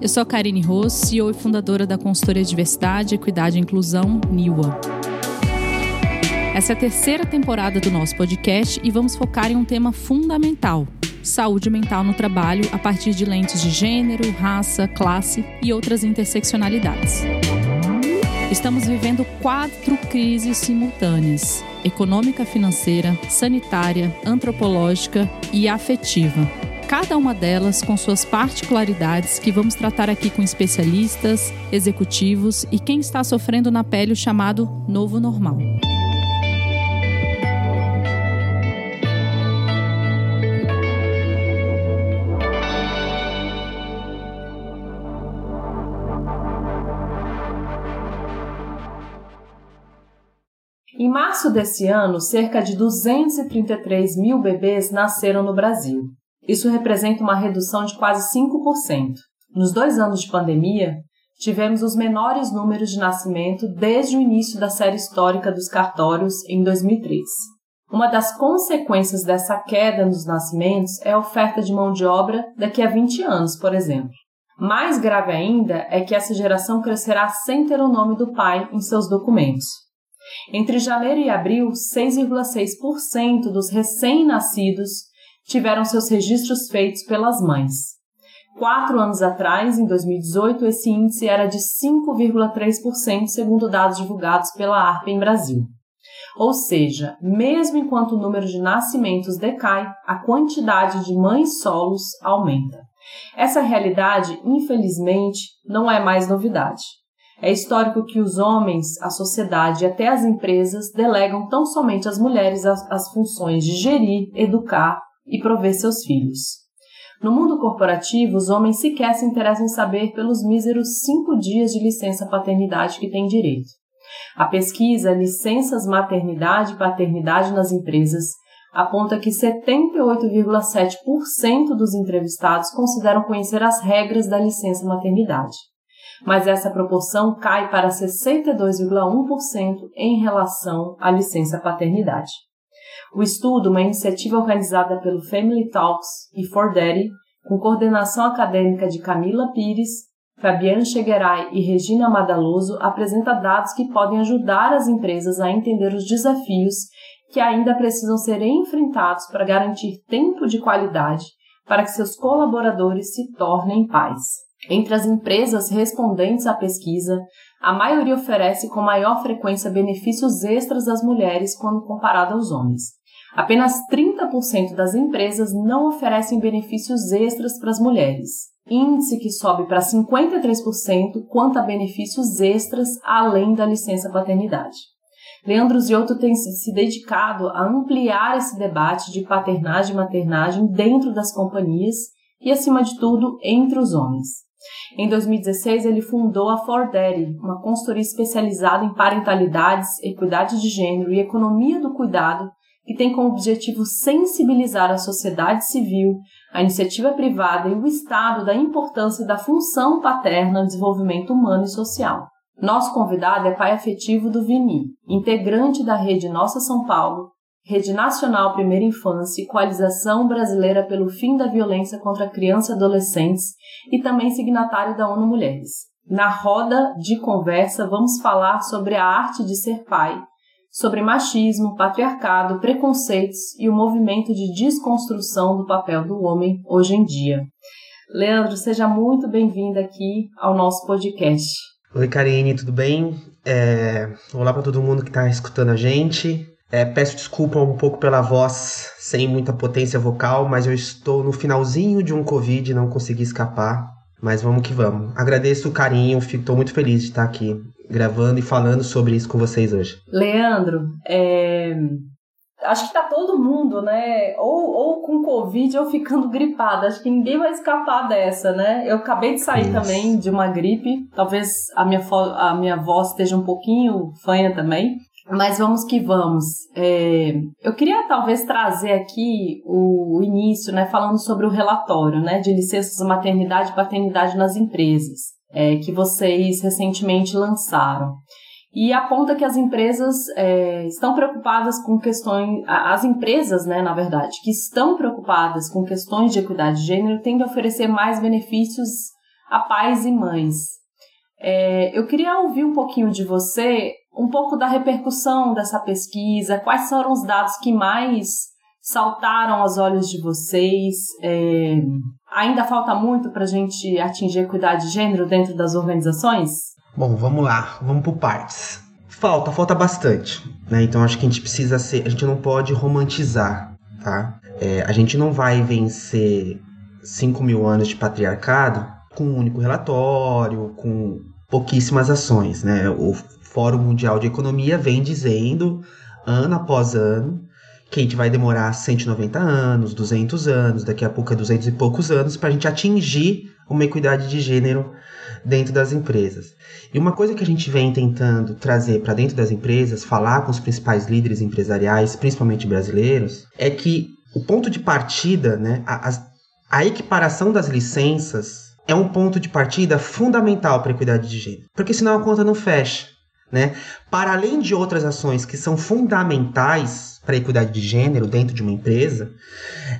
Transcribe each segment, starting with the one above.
Eu sou a Karine Ross, CEO e fundadora da consultoria Diversidade, Equidade e Inclusão, NIWA. Essa é a terceira temporada do nosso podcast e vamos focar em um tema fundamental: saúde mental no trabalho a partir de lentes de gênero, raça, classe e outras interseccionalidades. Estamos vivendo quatro crises simultâneas: econômica, financeira, sanitária, antropológica e afetiva. Cada uma delas com suas particularidades que vamos tratar aqui com especialistas, executivos e quem está sofrendo na pele o chamado novo normal. Em março desse ano, cerca de 233 mil bebês nasceram no Brasil. Isso representa uma redução de quase 5%. Nos dois anos de pandemia, tivemos os menores números de nascimento desde o início da série histórica dos cartórios em 2003. Uma das consequências dessa queda nos nascimentos é a oferta de mão de obra daqui a 20 anos, por exemplo. Mais grave ainda é que essa geração crescerá sem ter o nome do pai em seus documentos. Entre janeiro e abril, 6,6% dos recém-nascidos tiveram seus registros feitos pelas mães. Quatro anos atrás, em 2018, esse índice era de 5,3%, segundo dados divulgados pela ARP em Brasil. Ou seja, mesmo enquanto o número de nascimentos decai, a quantidade de mães solos aumenta. Essa realidade, infelizmente, não é mais novidade. É histórico que os homens, a sociedade e até as empresas delegam tão somente às mulheres as, as funções de gerir, educar e prover seus filhos. No mundo corporativo, os homens sequer se interessam em saber pelos míseros cinco dias de licença paternidade que têm direito. A pesquisa Licenças Maternidade e Paternidade nas Empresas aponta que 78,7% dos entrevistados consideram conhecer as regras da licença maternidade mas essa proporção cai para 62,1% em relação à licença paternidade. O estudo, uma iniciativa organizada pelo Family Talks e For Daddy, com coordenação acadêmica de Camila Pires, Fabiane Cheguerai e Regina Madaloso, apresenta dados que podem ajudar as empresas a entender os desafios que ainda precisam ser enfrentados para garantir tempo de qualidade para que seus colaboradores se tornem pais. Entre as empresas respondentes à pesquisa, a maioria oferece com maior frequência benefícios extras às mulheres quando comparado aos homens. Apenas 30% das empresas não oferecem benefícios extras para as mulheres, índice que sobe para 53% quanto a benefícios extras além da licença paternidade. Leandro Ziotto tem se dedicado a ampliar esse debate de paternagem e maternagem dentro das companhias e, acima de tudo, entre os homens. Em 2016, ele fundou a For Daddy, uma consultoria especializada em parentalidades, equidade de gênero e economia do cuidado, que tem como objetivo sensibilizar a sociedade civil, a iniciativa privada e o Estado da importância da função paterna no desenvolvimento humano e social. Nosso convidado é pai afetivo do Vini, integrante da rede Nossa São Paulo, Rede Nacional Primeira Infância e Coalização Brasileira pelo Fim da Violência contra Crianças e Adolescentes e também signatário da ONU Mulheres. Na roda de conversa, vamos falar sobre a arte de ser pai, sobre machismo, patriarcado, preconceitos e o movimento de desconstrução do papel do homem hoje em dia. Leandro, seja muito bem-vindo aqui ao nosso podcast. Oi, Karine, tudo bem? É... Olá para todo mundo que está escutando a gente. É, peço desculpa um pouco pela voz sem muita potência vocal, mas eu estou no finalzinho de um Covid, não consegui escapar. Mas vamos que vamos. Agradeço o carinho, estou muito feliz de estar aqui gravando e falando sobre isso com vocês hoje. Leandro, é... acho que tá todo mundo, né? Ou, ou com Covid ou ficando gripado. Acho que ninguém vai escapar dessa, né? Eu acabei de sair isso. também de uma gripe. Talvez a minha, a minha voz esteja um pouquinho fanha também. Mas vamos que vamos. É, eu queria talvez trazer aqui o início, né, falando sobre o relatório, né, de licenças maternidade e paternidade nas empresas, é, que vocês recentemente lançaram. E aponta que as empresas é, estão preocupadas com questões, as empresas, né, na verdade, que estão preocupadas com questões de equidade de gênero tendem a oferecer mais benefícios a pais e mães. É, eu queria ouvir um pouquinho de você, um pouco da repercussão dessa pesquisa, quais foram os dados que mais saltaram aos olhos de vocês? É, ainda falta muito para a gente atingir equidade de gênero dentro das organizações? Bom, vamos lá, vamos por partes. Falta, falta bastante, né? Então acho que a gente precisa ser, a gente não pode romantizar, tá? É, a gente não vai vencer 5 mil anos de patriarcado com um único relatório, com pouquíssimas ações, né? O Fórum Mundial de Economia vem dizendo, ano após ano, que a gente vai demorar 190 anos, 200 anos, daqui a pouco é 200 e poucos anos, para a gente atingir uma equidade de gênero dentro das empresas. E uma coisa que a gente vem tentando trazer para dentro das empresas, falar com os principais líderes empresariais, principalmente brasileiros, é que o ponto de partida, né, a, a equiparação das licenças é um ponto de partida fundamental para a equidade de gênero, porque senão a conta não fecha. Né? Para além de outras ações que são fundamentais para a equidade de gênero dentro de uma empresa,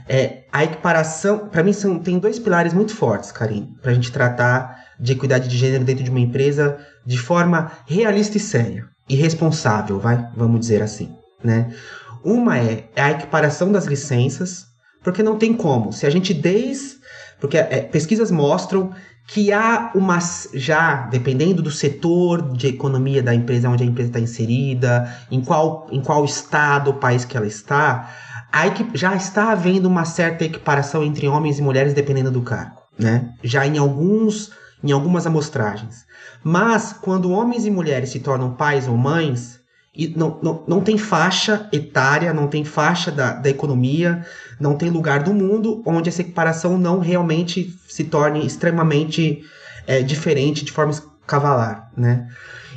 é, a equiparação, para mim, são, tem dois pilares muito fortes, Karine, para a gente tratar de equidade de gênero dentro de uma empresa de forma realista e séria e responsável, vai, vamos dizer assim, né? Uma é, é a equiparação das licenças, porque não tem como. Se a gente desde porque é, pesquisas mostram que há uma já dependendo do setor de economia da empresa onde a empresa está inserida, em qual em qual estado país que ela está, aí que já está havendo uma certa equiparação entre homens e mulheres dependendo do cargo, né? Já em alguns em algumas amostragens. Mas quando homens e mulheres se tornam pais ou mães, e não, não, não tem faixa etária, não tem faixa da, da economia, não tem lugar do mundo onde essa equiparação não realmente se torne extremamente é, diferente de forma cavalar, né?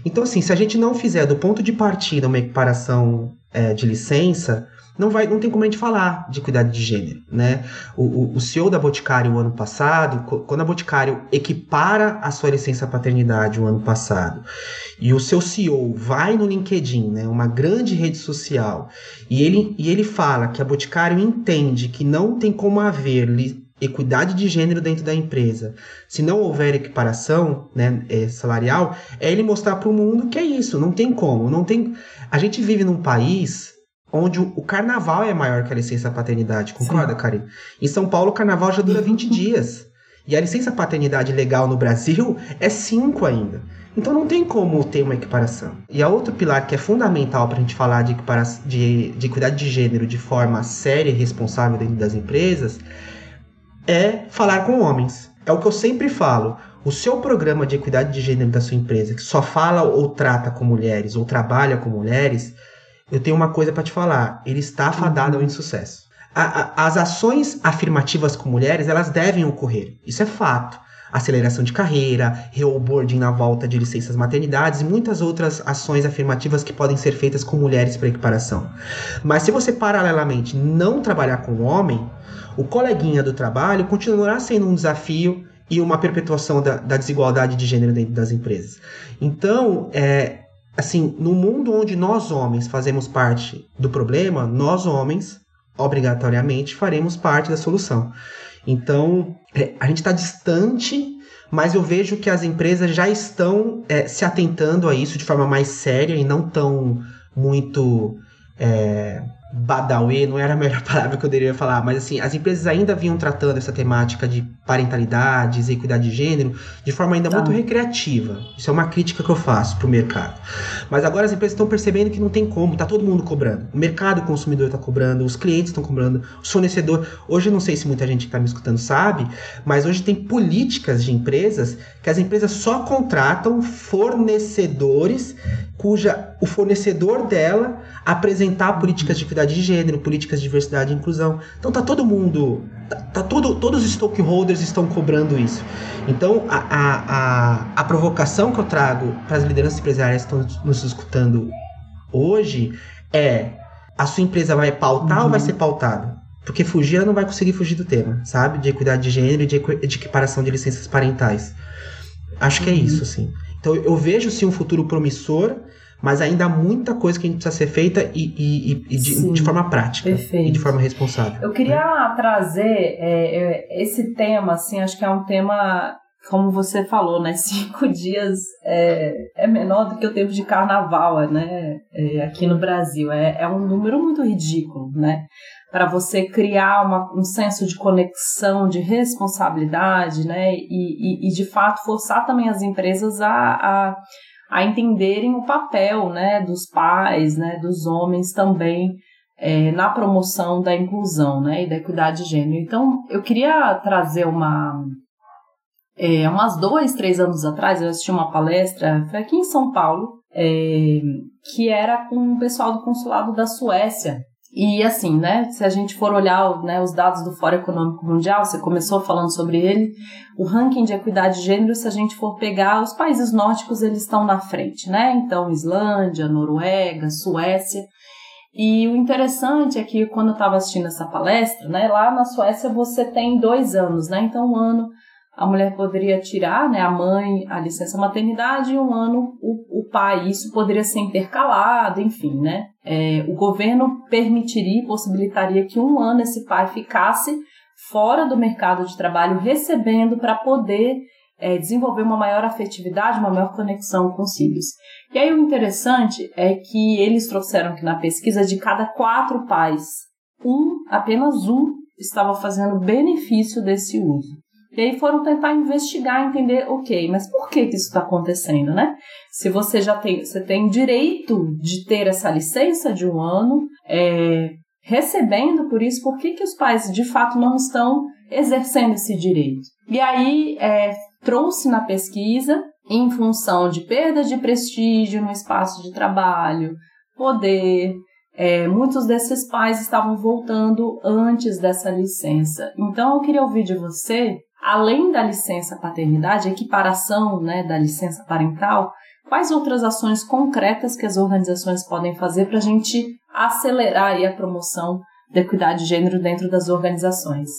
Então, assim, se a gente não fizer do ponto de partida uma equiparação é, de licença, não vai, não tem como a gente falar de equidade de gênero, né? O, o, o CEO da Boticário o ano passado, quando a Boticário equipara a sua licença paternidade o ano passado, e o seu CEO vai no LinkedIn, né, uma grande rede social, e ele, e ele fala que a Boticário entende que não tem como haver equidade de gênero dentro da empresa, se não houver equiparação né, é, salarial, é ele mostrar para o mundo que é isso, não tem como, não tem. A gente vive num país onde o, carnaval é maior que a licença paternidade, concorda, Karen? Em São Paulo, o carnaval já dura 20 dias. E a licença paternidade legal no Brasil é 5 ainda. Então não tem como ter uma equiparação. E a outro pilar que é fundamental para a gente falar de, de, de equidade de gênero de forma séria e responsável dentro das empresas é falar com homens. É o que eu sempre falo. O seu programa de equidade de gênero da sua empresa, que só fala ou trata com mulheres ou trabalha com mulheres, eu tenho uma coisa para te falar. Ele está fadado ao uhum. insucesso. A, a, as ações afirmativas com mulheres, elas devem ocorrer. Isso é fato. Aceleração de carreira, reoboarding na volta de licenças maternidades e muitas outras ações afirmativas que podem ser feitas com mulheres para equiparação. Mas se você paralelamente não trabalhar com o homem, o coleguinha do trabalho continuará sendo um desafio e uma perpetuação da, da desigualdade de gênero dentro das empresas. Então, é, assim, no mundo onde nós homens fazemos parte do problema, nós homens, obrigatoriamente, faremos parte da solução. Então, é, a gente está distante, mas eu vejo que as empresas já estão é, se atentando a isso de forma mais séria e não tão muito. É, Badawi não era a melhor palavra que eu deveria falar, mas assim, as empresas ainda vinham tratando essa temática de parentalidade, equidade de gênero, de forma ainda tá. muito recreativa. Isso é uma crítica que eu faço pro mercado. Mas agora as empresas estão percebendo que não tem como, tá todo mundo cobrando. O mercado o consumidor está cobrando, os clientes estão cobrando, o fornecedor. Hoje eu não sei se muita gente que está me escutando sabe, mas hoje tem políticas de empresas que as empresas só contratam fornecedores cuja o fornecedor dela apresentar políticas de equidade de gênero, políticas de diversidade e inclusão. Então tá todo mundo, tá, tá todo, todos os stakeholders estão cobrando isso. Então a, a, a, a provocação que eu trago para as lideranças empresariais que estão nos escutando hoje é a sua empresa vai pautar uhum. ou vai uhum. ser pautada? Porque fugir ela não vai conseguir fugir do tema, sabe? De equidade de gênero e de, de equiparação de licenças parentais. Acho que é uhum. isso, assim. Então eu vejo sim um futuro promissor, mas ainda há muita coisa que a gente precisa ser feita e, e, e de, de, forma prática perfeito. e de forma responsável. Eu queria né? trazer é, é, esse tema, assim, acho que é um tema como você falou, né? Cinco dias é, é menor do que o tempo de carnaval, né? É, aqui no Brasil. É, é um número muito ridículo, né? Para você criar uma, um senso de conexão, de responsabilidade, né? E, e, e de fato forçar também as empresas a, a, a entenderem o papel, né? Dos pais, né? Dos homens também. É, na promoção da inclusão né, e da equidade de gênero. Então, eu queria trazer uma, é, umas dois, três anos atrás, eu assisti uma palestra, foi aqui em São Paulo, é, que era com o pessoal do consulado da Suécia. E assim, né, se a gente for olhar né, os dados do Fórum Econômico Mundial, você começou falando sobre ele, o ranking de equidade de gênero, se a gente for pegar, os países nórdicos, eles estão na frente, né? Então, Islândia, Noruega, Suécia. E o interessante é que quando eu estava assistindo essa palestra, né, lá na Suécia você tem dois anos, né? Então, um ano a mulher poderia tirar, né, a mãe, a licença maternidade e um ano o, o pai. Isso poderia ser intercalado, enfim, né? É, o governo permitiria, possibilitaria que um ano esse pai ficasse fora do mercado de trabalho, recebendo para poder é, desenvolver uma maior afetividade, uma maior conexão com os filhos. E aí o interessante é que eles trouxeram que na pesquisa de cada quatro pais, um, apenas um, estava fazendo benefício desse uso. E aí foram tentar investigar, entender, ok, mas por que, que isso está acontecendo, né? Se você já tem, você tem direito de ter essa licença de um ano, é, recebendo por isso, por que, que os pais de fato não estão exercendo esse direito? E aí é, trouxe na pesquisa, em função de perda de prestígio no espaço de trabalho, poder, é, muitos desses pais estavam voltando antes dessa licença. Então eu queria ouvir de você além da licença paternidade, a equiparação né, da licença parental, quais outras ações concretas que as organizações podem fazer para a gente acelerar a promoção da equidade de gênero dentro das organizações?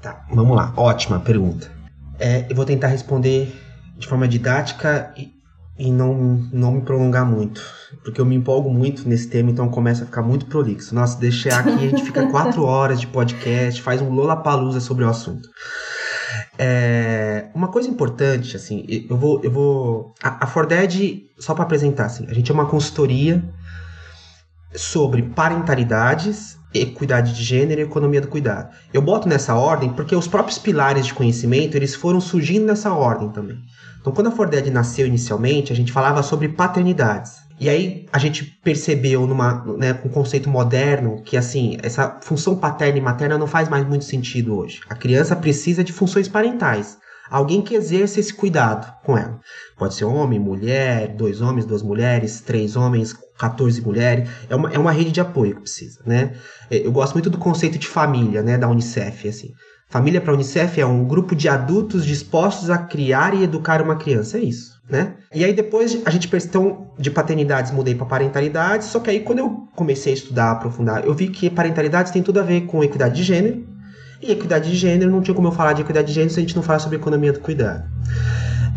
Tá, vamos lá. Ótima pergunta. É, eu vou tentar responder de forma didática e, e não, não me prolongar muito, porque eu me empolgo muito nesse tema, então começa a ficar muito prolixo. Nossa, deixar aqui, a gente fica quatro horas de podcast, faz um Lollapalooza sobre o assunto. É, uma coisa importante, assim, eu vou. Eu vou a, a Forded, só para apresentar, assim, a gente é uma consultoria sobre parentalidades, equidade de gênero e economia do cuidado. Eu boto nessa ordem porque os próprios pilares de conhecimento eles foram surgindo nessa ordem também. Então, quando a Forded nasceu inicialmente, a gente falava sobre paternidades. E aí a gente percebeu numa, né, um conceito moderno que assim, essa função paterna e materna não faz mais muito sentido hoje. A criança precisa de funções parentais. Alguém que exerça esse cuidado com ela. Pode ser homem, mulher, dois homens, duas mulheres, três homens, 14 mulheres. É uma, é uma rede de apoio que precisa, né? É, eu gosto muito do conceito de família, né, da Unicef, assim. Família para a Unicef é um grupo de adultos dispostos a criar e educar uma criança. É isso né? E aí depois a gente então de paternidades mudei para parentalidade, só que aí quando eu comecei a estudar, aprofundar, eu vi que parentalidades tem tudo a ver com equidade de gênero. E equidade de gênero não tinha como eu falar de equidade de gênero se a gente não falar sobre economia do cuidado.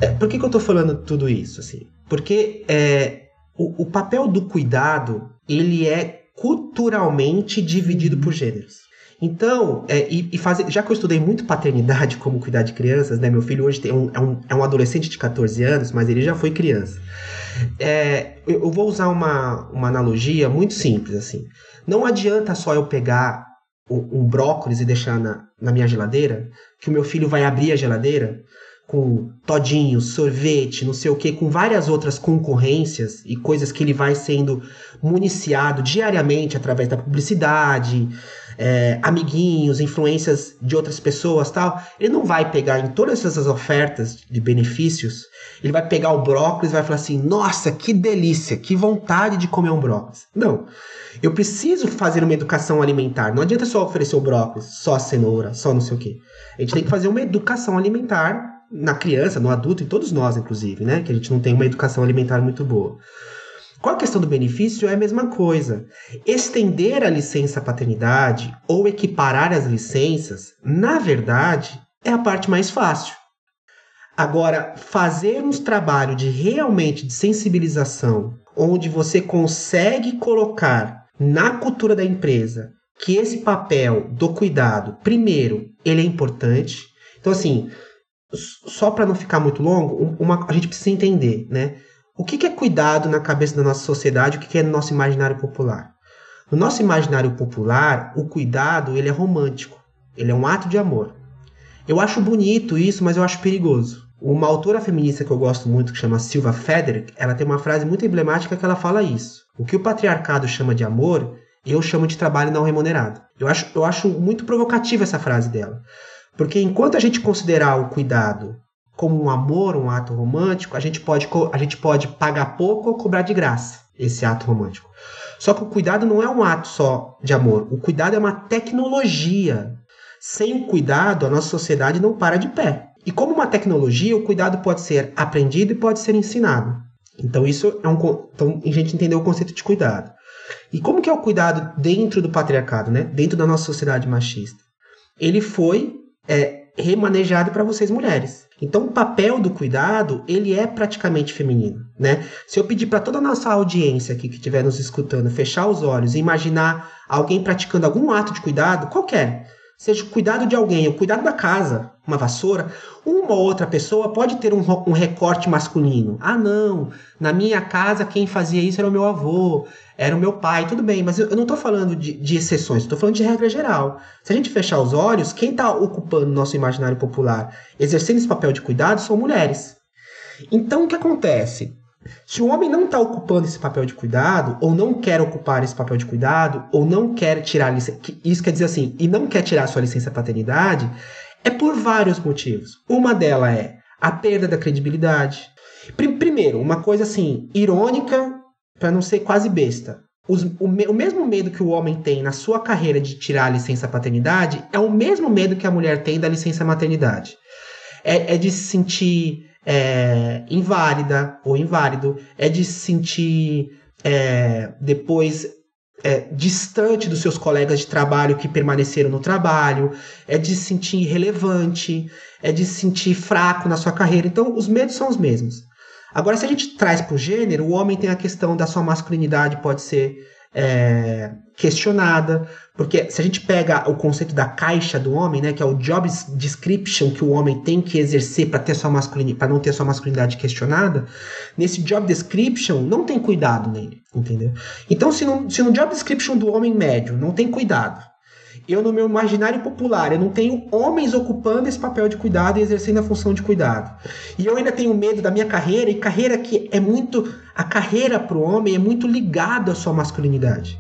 É, por que, que eu estou falando tudo isso assim? Porque é, o, o papel do cuidado ele é culturalmente dividido por gêneros. Então, é, e, e já que eu estudei muito paternidade, como cuidar de crianças, né? Meu filho hoje tem um, é, um, é um adolescente de 14 anos, mas ele já foi criança. É, eu vou usar uma, uma analogia muito simples, assim. Não adianta só eu pegar um, um brócolis e deixar na, na minha geladeira, que o meu filho vai abrir a geladeira com todinho, sorvete, não sei o que, com várias outras concorrências e coisas que ele vai sendo municiado diariamente através da publicidade, é, amiguinhos, influências de outras pessoas tal, ele não vai pegar em todas essas ofertas de benefícios, ele vai pegar o brócolis e vai falar assim: nossa, que delícia, que vontade de comer um brócolis. Não. Eu preciso fazer uma educação alimentar. Não adianta só oferecer o brócolis, só a cenoura, só não sei o quê. A gente tem que fazer uma educação alimentar na criança, no adulto e todos nós, inclusive, né? Que a gente não tem uma educação alimentar muito boa. Com a questão do benefício é a mesma coisa. Estender a licença paternidade ou equiparar as licenças, na verdade, é a parte mais fácil. Agora, fazermos trabalho de realmente de sensibilização, onde você consegue colocar na cultura da empresa que esse papel do cuidado, primeiro, ele é importante. Então, assim, só para não ficar muito longo, uma, a gente precisa entender, né? O que, é cuidado na cabeça da nossa sociedade, o que, que é no nosso imaginário popular? No nosso imaginário popular, o cuidado ele é romântico, ele é um ato de amor. Eu acho bonito isso, mas eu acho perigoso. Uma autora feminista que eu gosto muito, que chama Silva Federick, ela tem uma frase muito emblemática que ela fala isso. O que o patriarcado chama de amor, eu chamo de trabalho não remunerado. Eu acho, eu acho muito provocativa essa frase dela. Porque enquanto a gente considerar o cuidado como um amor, um ato romântico, a gente pode, a gente pode pagar pouco ou cobrar de graça esse ato romântico. Só que o cuidado não é um ato só de amor. O cuidado é uma tecnologia. Sem o cuidado, a nossa sociedade não para de pé. E como uma tecnologia, o cuidado pode ser aprendido e pode ser ensinado. Então isso é um então a gente entendeu o conceito de cuidado. E como que é o cuidado dentro do patriarcado, né? Dentro da nossa sociedade machista? Ele foi é, remanejado para vocês mulheres. Então o papel do cuidado, ele é praticamente feminino, né? Se eu pedir para toda a nossa audiência aqui que estiver nos escutando fechar os olhos e imaginar alguém praticando algum ato de cuidado, qualquer, seja o cuidado de alguém, o cuidado da casa, uma vassoura, uma ou outra pessoa pode ter um, um, recorte masculino. Ah, não, na minha casa quem fazia isso era o meu avô, era o meu pai, tudo bem, mas eu, eu não estou falando de, de exceções, estou falando de regra geral. Se a gente fechar os olhos, quem está ocupando nosso imaginário popular, exercendo esse papel de cuidado, são mulheres. Então, o que acontece? Se o homem não está ocupando esse papel de cuidado, ou não quer ocupar esse papel de cuidado, ou não quer tirar licença, isso quer dizer assim, e não quer tirar sua licença paternidade, é por vários motivos. Uma delas é a perda da credibilidade. Primeiro, uma coisa assim, irônica, para não ser quase besta. Os, o, o, mesmo medo que o homem tem na sua carreira de tirar a licença paternidade é o mesmo medo que a mulher tem da licença maternidade. É, é de se sentir é, inválida ou inválido, é de se sentir é, depois é, distante dos seus colegas de trabalho que permaneceram no trabalho, é de se sentir irrelevante, é de se sentir fraco na sua carreira. Então, os medos são os mesmos. Agora, se a gente traz para o gênero, o homem tem a questão da sua masculinidade pode ser é, questionada, porque se a gente pega o conceito da caixa do homem, né, que é o job description que o homem tem que exercer para ter sua masculinidade, para não ter sua masculinidade questionada, nesse job description não tem cuidado nele, entendeu? Então, se no, se no job description do homem médio não tem cuidado, eu no meu imaginário popular, eu não tenho homens ocupando esse papel de cuidado e exercendo a função de cuidado. E eu ainda tenho medo da minha carreira, e carreira que é muito. A carreira para o homem é muito ligada à sua masculinidade.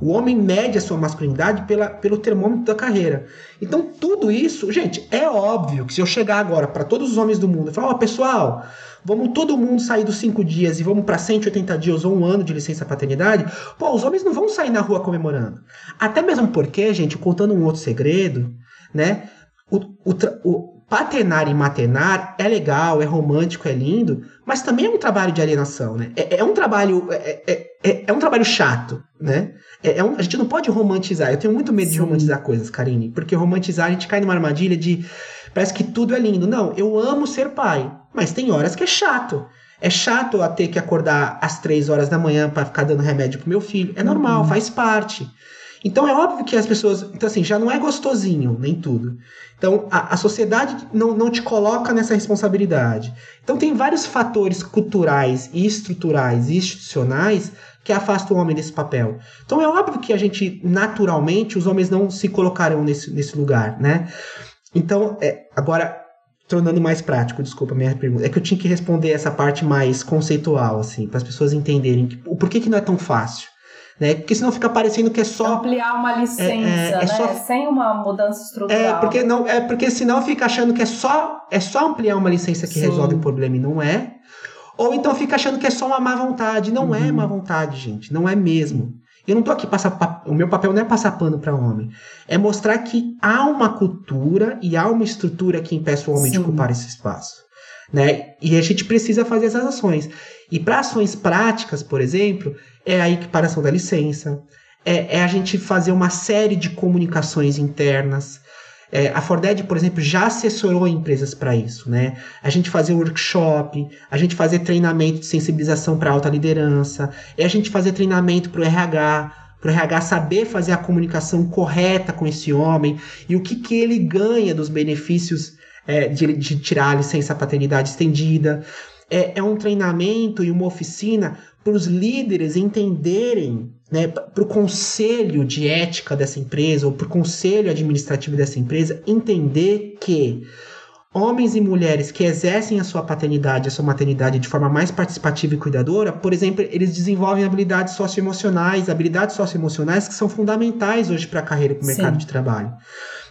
O homem mede a sua masculinidade pela, pelo termômetro da carreira. Então, tudo isso, gente, é óbvio que se eu chegar agora para todos os homens do mundo e falar, ó, oh, pessoal, vamos todo mundo sair dos cinco dias e vamos para 180 dias ou um ano de licença paternidade, pô, os homens não vão sair na rua comemorando. Até mesmo porque, gente, contando um outro segredo, né? O, o, o paternar e maternar é legal, é romântico, é lindo, mas também é um trabalho de alienação, né? É, é um trabalho é, é, é, é, um trabalho chato, né? É, é, um, a gente não pode romantizar. Eu tenho muito medo Sim. de romantizar coisas, Karine, porque romantizar a gente cai numa armadilha de parece que tudo é lindo. Não, eu amo ser pai, mas tem horas que é chato. É chato a ter que acordar às três horas da manhã para ficar dando remédio pro meu filho. É normal, uhum. faz parte. Então é óbvio que as pessoas. Então, assim, já não é gostosinho, nem tudo. Então a, a sociedade não, não te coloca nessa responsabilidade. Então tem vários fatores culturais e estruturais e institucionais que afastam o homem desse papel. Então é óbvio que a gente, naturalmente, os homens não se colocarão nesse, nesse lugar, né? Então, é, agora, tornando mais prático, desculpa a minha pergunta, é que eu tinha que responder essa parte mais conceitual, assim, para as pessoas entenderem que, o porquê que não é tão fácil. Né? Porque senão fica parecendo que é só ampliar uma licença, é, é, é né? Só, sem uma mudança estrutural. É porque não é porque senão fica achando que é só é só ampliar uma licença que Sim. resolve o problema e não é. Ou então fica achando que é só uma má vontade, não é uhum. é má vontade, gente, não é mesmo. Eu não tô aqui passar o meu papel não é passar pano para homem, é mostrar que há uma cultura e há uma estrutura que impeça o homem Sim. de ocupar esse espaço, né? E a gente precisa fazer essas ações. E para ações práticas, por exemplo, é a equiparação da licença, é, é a gente fazer uma série de comunicações internas, é, a Forded, por exemplo, já assessorou empresas para isso, né? A gente fazer workshop, a gente fazer treinamento de sensibilização para alta liderança, é a gente fazer treinamento para o RH, para o RH saber fazer a comunicação correta com esse homem e o que, que ele ganha dos benefícios é, de, de, tirar a licença paternidade estendida. É, é um treinamento e uma oficina para os líderes entenderem, né, para o conselho de ética dessa empresa ou para o conselho administrativo dessa empresa entender que homens e mulheres que exercem a sua paternidade, a sua maternidade de forma mais participativa e cuidadora, por exemplo, eles desenvolvem habilidades socioemocionais, habilidades socioemocionais que são fundamentais hoje para a carreira e para o mercado de trabalho.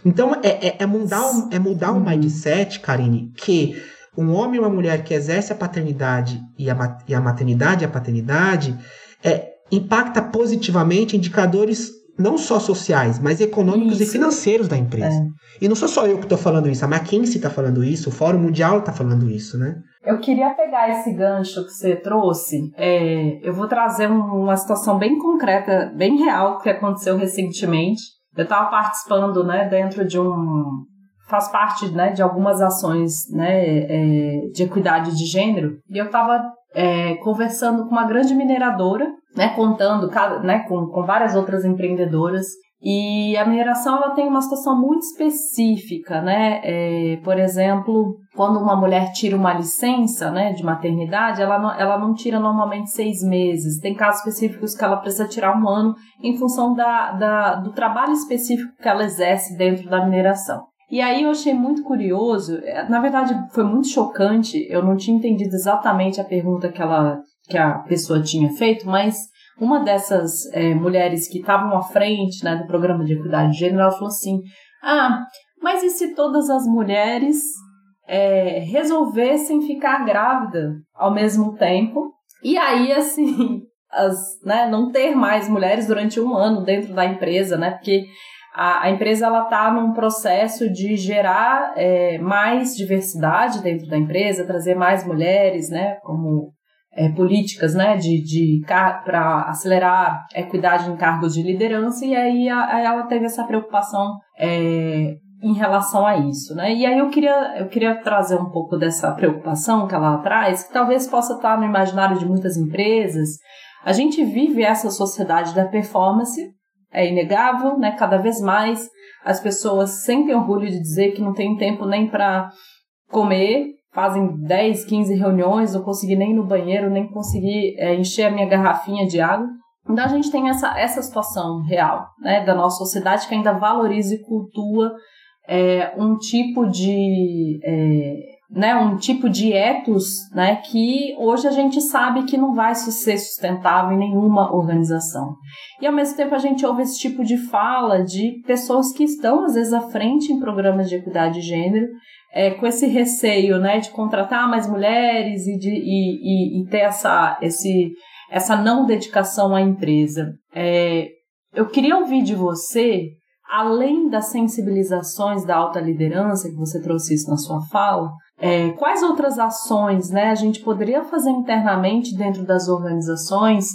Então, é, é, é mudar, um, é mudar um mindset, Karine, que um homem e uma mulher que exerce a paternidade e a, e a maternidade e a paternidade é, impacta positivamente indicadores não só sociais, mas econômicos isso. e financeiros da empresa. É. E não sou só eu que estou falando isso, a McKinsey está falando isso, o Fórum Mundial está falando isso, né? Eu queria pegar esse gancho que você trouxe. É, eu vou trazer uma situação bem concreta, bem real, que aconteceu recentemente. Eu estava participando, né, dentro de um faz parte né, de algumas ações né, é, de equidade de gênero, e eu estava é, conversando com uma grande mineradora, né, contando né, com, com várias outras empreendedoras, e a mineração ela tem uma situação muito específica, né? É, por exemplo, quando uma mulher tira uma licença né, de maternidade, ela não, ela não tira normalmente seis meses. Tem casos específicos que ela precisa tirar um ano em função da, da, do trabalho específico que ela exerce dentro da mineração. E aí eu achei muito curioso, é, na verdade foi muito chocante, eu não tinha entendido exatamente a pergunta que, ela, que a pessoa tinha feito, mas uma dessas é, mulheres que estavam à frente né, do programa de equidade de gênero, ela falou assim, ah, mas e se todas as mulheres é, resolvessem ficar grávida ao mesmo tempo? E aí, assim, as, né, não ter mais mulheres durante um ano dentro da empresa, né? Porque a, a empresa ela está num processo de gerar é, mais diversidade dentro da empresa, trazer mais mulheres, né, como é, políticas, né, de, de para acelerar a equidade em cargos de liderança e aí a, ela teve essa preocupação é, em relação a isso, né? E aí eu queria, eu queria trazer um pouco dessa preocupação que ela traz, que talvez possa estar no imaginário de muitas empresas. A gente vive essa sociedade da performance, é inegável, né? Cada vez mais as pessoas sentem orgulho de dizer que não tem tempo nem para comer, fazem 10, 15 reuniões, não consegui nem ir no banheiro, nem conseguir é, encher a minha garrafinha de água. Então a gente tem essa, essa situação real né, da nossa sociedade que ainda valoriza e cultua é, um tipo de é, né, um tipo de ethos né, que hoje a gente sabe que não vai ser sustentável em nenhuma organização. E ao mesmo tempo a gente ouve esse tipo de fala de pessoas que estão às vezes à frente em programas de equidade de gênero, é, com esse receio né, de contratar mais mulheres e, de, e, e, e ter essa, esse, essa não dedicação à empresa. É, eu queria ouvir de você, além das sensibilizações da alta liderança, que você trouxe isso na sua fala, é, quais outras ações né, a gente poderia fazer internamente dentro das organizações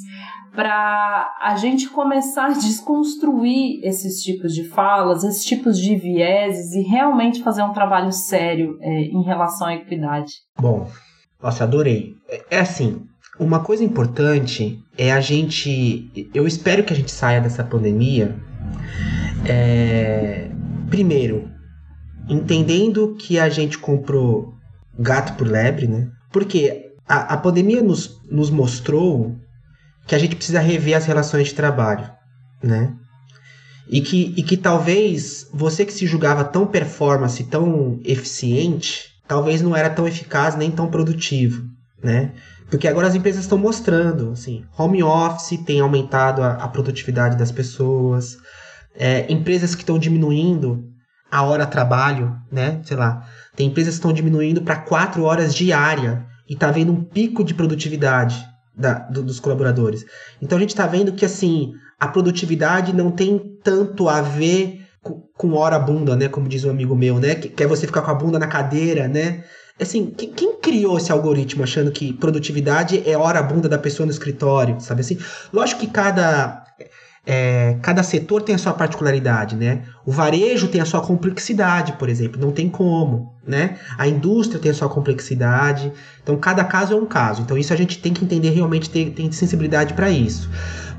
para a gente começar a desconstruir esses tipos de falas, esses tipos de vieses e realmente fazer um trabalho sério é, em relação à equidade? Bom, nossa, adorei. É, é assim, uma coisa importante é a gente. Eu espero que a gente saia dessa pandemia. É, primeiro, entendendo que a gente comprou gato por lebre, né? Porque a, a pandemia nos, nos mostrou que a gente precisa rever as relações de trabalho, né? E que, e que talvez você que se julgava tão performance, tão eficiente, talvez não era tão eficaz nem tão produtivo, né? Porque agora as empresas estão mostrando, assim, home office tem aumentado a, a produtividade das pessoas, é, empresas que estão diminuindo a hora trabalho, né? Sei lá, tem empresas que estão diminuindo para quatro horas diária e tá vendo um pico de produtividade da, do, dos colaboradores. Então a gente está vendo que assim a produtividade não tem tanto a ver com, com hora bunda, né? Como diz um amigo meu, né? Que, que é você ficar com a bunda na cadeira, né? Assim, quem, quem, criou esse algoritmo achando que produtividade é hora bunda da pessoa no escritório, sabe assim? Lógico que cada é, cada setor tem a sua particularidade, né? O varejo tem a sua complexidade, por exemplo, não tem como, né? A indústria tem a sua complexidade, então cada caso é um caso. Então isso a gente tem que entender realmente, tem, tem sensibilidade para isso.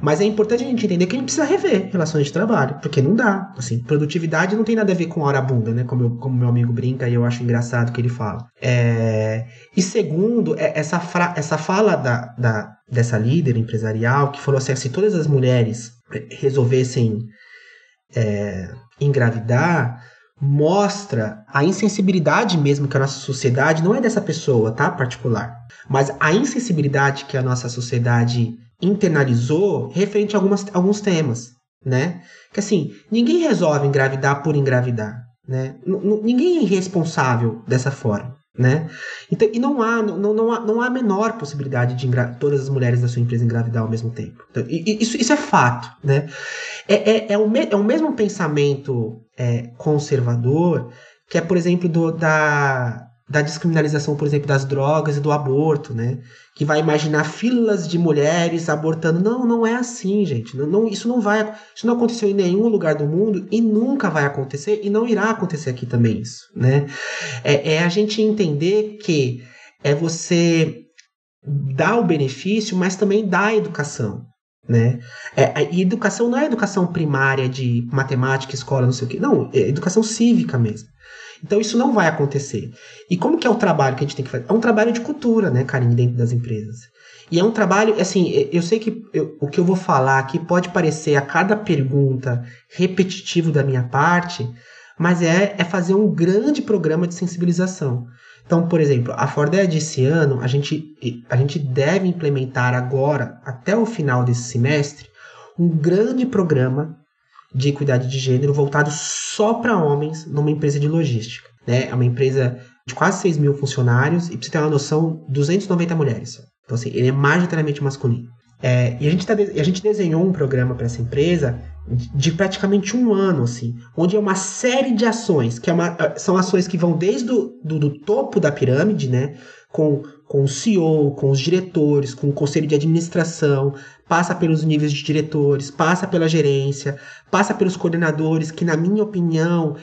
Mas é importante a gente entender que a gente precisa rever relações de trabalho, porque não dá. Assim, produtividade não tem nada a ver com hora bunda, né? Como, eu, como meu amigo brinca e eu acho engraçado que ele fala. É... E segundo, é essa, fra... essa fala da, da, dessa líder empresarial que falou assim: se todas as mulheres resolvessem é, engravidar, mostra a insensibilidade mesmo que a nossa sociedade, não é dessa pessoa, tá? Particular, mas a insensibilidade que a nossa sociedade internalizou referente a algumas, alguns temas, né? Que assim, ninguém resolve engravidar por engravidar, né? N ninguém é irresponsável dessa forma né? Então, e não há, não, não, há, não há a menor possibilidade de todas as mulheres da sua empresa engravidar ao mesmo tempo. Então, e, isso, isso é fato, né? É, é, é, o, me, é o mesmo pensamento é, conservador que é, por exemplo, do, da, da descriminalização, por exemplo, das drogas e do aborto, né? Que vai imaginar filas de mulheres abortando. Não, não é assim, gente. Não, não, isso não vai. Isso não aconteceu em nenhum lugar do mundo e nunca vai acontecer e não irá acontecer aqui também isso, né? É, é a gente entender que é você dar o benefício, mas também dar a educação. Né? É, educação não é educação primária de matemática, escola, não sei o quê. Não, é educação cívica mesmo. Então isso não vai acontecer. E como que é o trabalho que a gente tem que fazer? É um trabalho de cultura, né, Karine, dentro das empresas. E é um trabalho, assim, eu sei que eu, o que eu vou falar aqui pode parecer a cada pergunta repetitivo da minha parte, mas é, é fazer um grande programa de sensibilização. Então, por exemplo, a Forded esse ano, a gente, a gente deve implementar agora, até o final desse semestre, um grande programa de equidade de gênero voltado só para homens numa empresa de logística. Né? É uma empresa de quase 6 mil funcionários e, para você ter uma noção, 290 mulheres. Então, assim, ele é majoritariamente masculino. É, e a gente, tá, a gente desenhou um programa para essa empresa de, praticamente um ano, assim, onde é uma série de ações, que é uma, são ações que vão desde o do, do topo da pirâmide, né, com, com o CEO, com os diretores, com o conselho de administração, passa pelos níveis de diretores, passa pela gerência, passa pelos coordenadores, que, na minha opinião,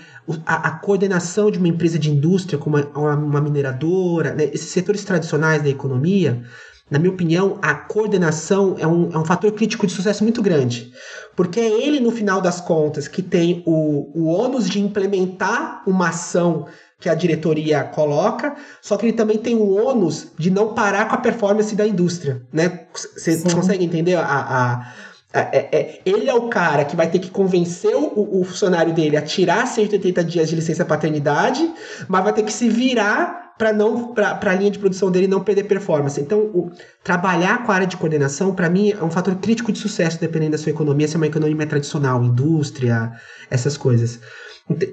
a, a coordenação de uma empresa de indústria, como uma, uma mineradora, né, esses setores tradicionais da economia, na minha opinião, a coordenação é um, é um fator crítico de sucesso muito grande. Porque é ele, no final das contas, que tem o, o ônus de implementar uma ação que a diretoria coloca, só que ele também tem o ônus de não parar com a performance da indústria, né? Você consegue entender a, a é, é, ele é o cara que vai ter que convencer o, o, funcionário dele a tirar 180 dias de licença paternidade, mas vai ter que se virar para não para a linha de produção dele não perder performance. Então, o, trabalhar com a área de coordenação, para mim, é um fator crítico de sucesso, dependendo da sua economia, se é uma economia tradicional, indústria, essas coisas.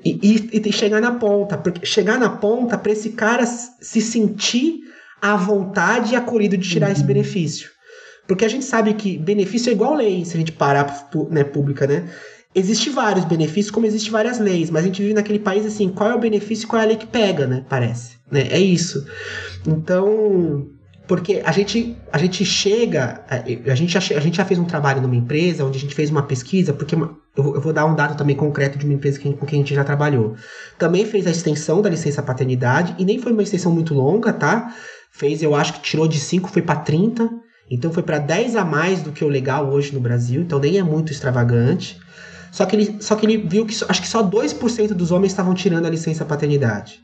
E, e, e chegar na ponta, porque chegar na ponta para esse cara se sentir à vontade e acolhido de tirar uhum. esse benefício. Porque a gente sabe que benefício é igual lei, se a gente parar né, pública, né? Existem vários benefícios, como existem várias leis, mas a gente vive naquele país assim, qual é o benefício e qual é a lei que pega, né? Parece. Né? É isso. Então, porque a gente, a gente chega, a gente, já, a gente já fez um trabalho numa empresa onde a gente fez uma pesquisa, porque uma, eu, eu, vou dar um dado também concreto de uma empresa que, com quem a gente já trabalhou. Também fez a extensão da licença paternidade, e nem foi uma extensão muito longa, tá? Fez, eu acho que tirou de 5, foi para 30, então foi para 10 a mais do que o legal hoje no Brasil, então nem é muito extravagante. Só que ele, só que ele viu que acho que só 2% dos homens estavam tirando a licença paternidade.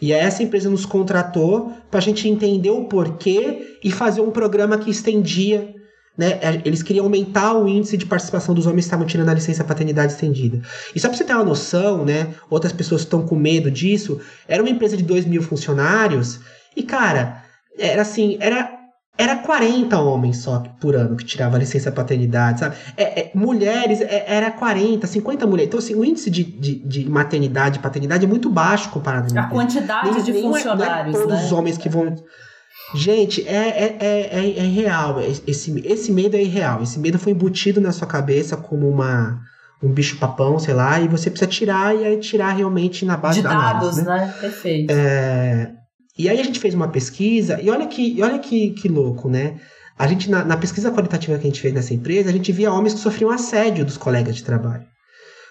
E aí essa empresa nos contratou para a gente entender o porquê e fazer um programa que estendia. Né? É, eles queriam aumentar o índice de participação dos homens que estavam tirando a licença paternidade estendida. E só para você ter uma noção, né? outras pessoas estão com medo disso, era uma empresa de 2 mil funcionários e, cara, era assim, era era 40 homens só por ano que tirava licença paternidade, sabe? É, é, mulheres, é, era 40, 50 mulheres. Então, assim, o índice de, de, de maternidade e paternidade é muito baixo comparado A quantidade nem, de nem funcionários, é, não é todos né? os homens que vão... Gente, é, é, é, é, real. Esse, esse medo é irreal. Esse medo foi embutido na sua cabeça como uma um bicho papão, sei lá, e você precisa tirar e aí tirar realmente na base de da dados, análise, né? né? Perfeito. É, e aí a gente fez uma pesquisa, e olha que, olha que, que louco, né? A gente, na, na pesquisa qualitativa que a gente fez nessa empresa, a gente via homens que sofriam assédio dos colegas de trabalho.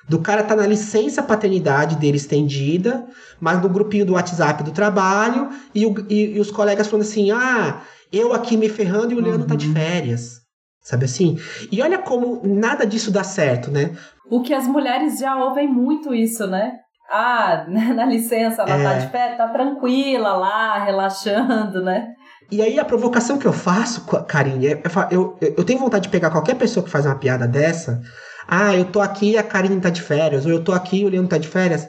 Do cara tá na licença paternidade dele estendida, mas no grupinho do WhatsApp do trabalho, e, o, e, e os colegas falando assim: ah, eu aqui me ferrando e o Leandro uhum. tá de uhum. férias. Sabe assim? E olha como nada disso dá certo, né? O que as mulheres já ouvem muito isso, né? Ah, na licença, ela tá é... tá de férias, tá tranquila lá, relaxando, né? E aí a provocação que eu faço, Karine, é, eu, eu, eu tenho vontade de pegar qualquer pessoa que faz uma piada dessa. Ah, eu tô aqui e a Karine tá de férias, ou eu tô aqui e o Leandro tá de férias.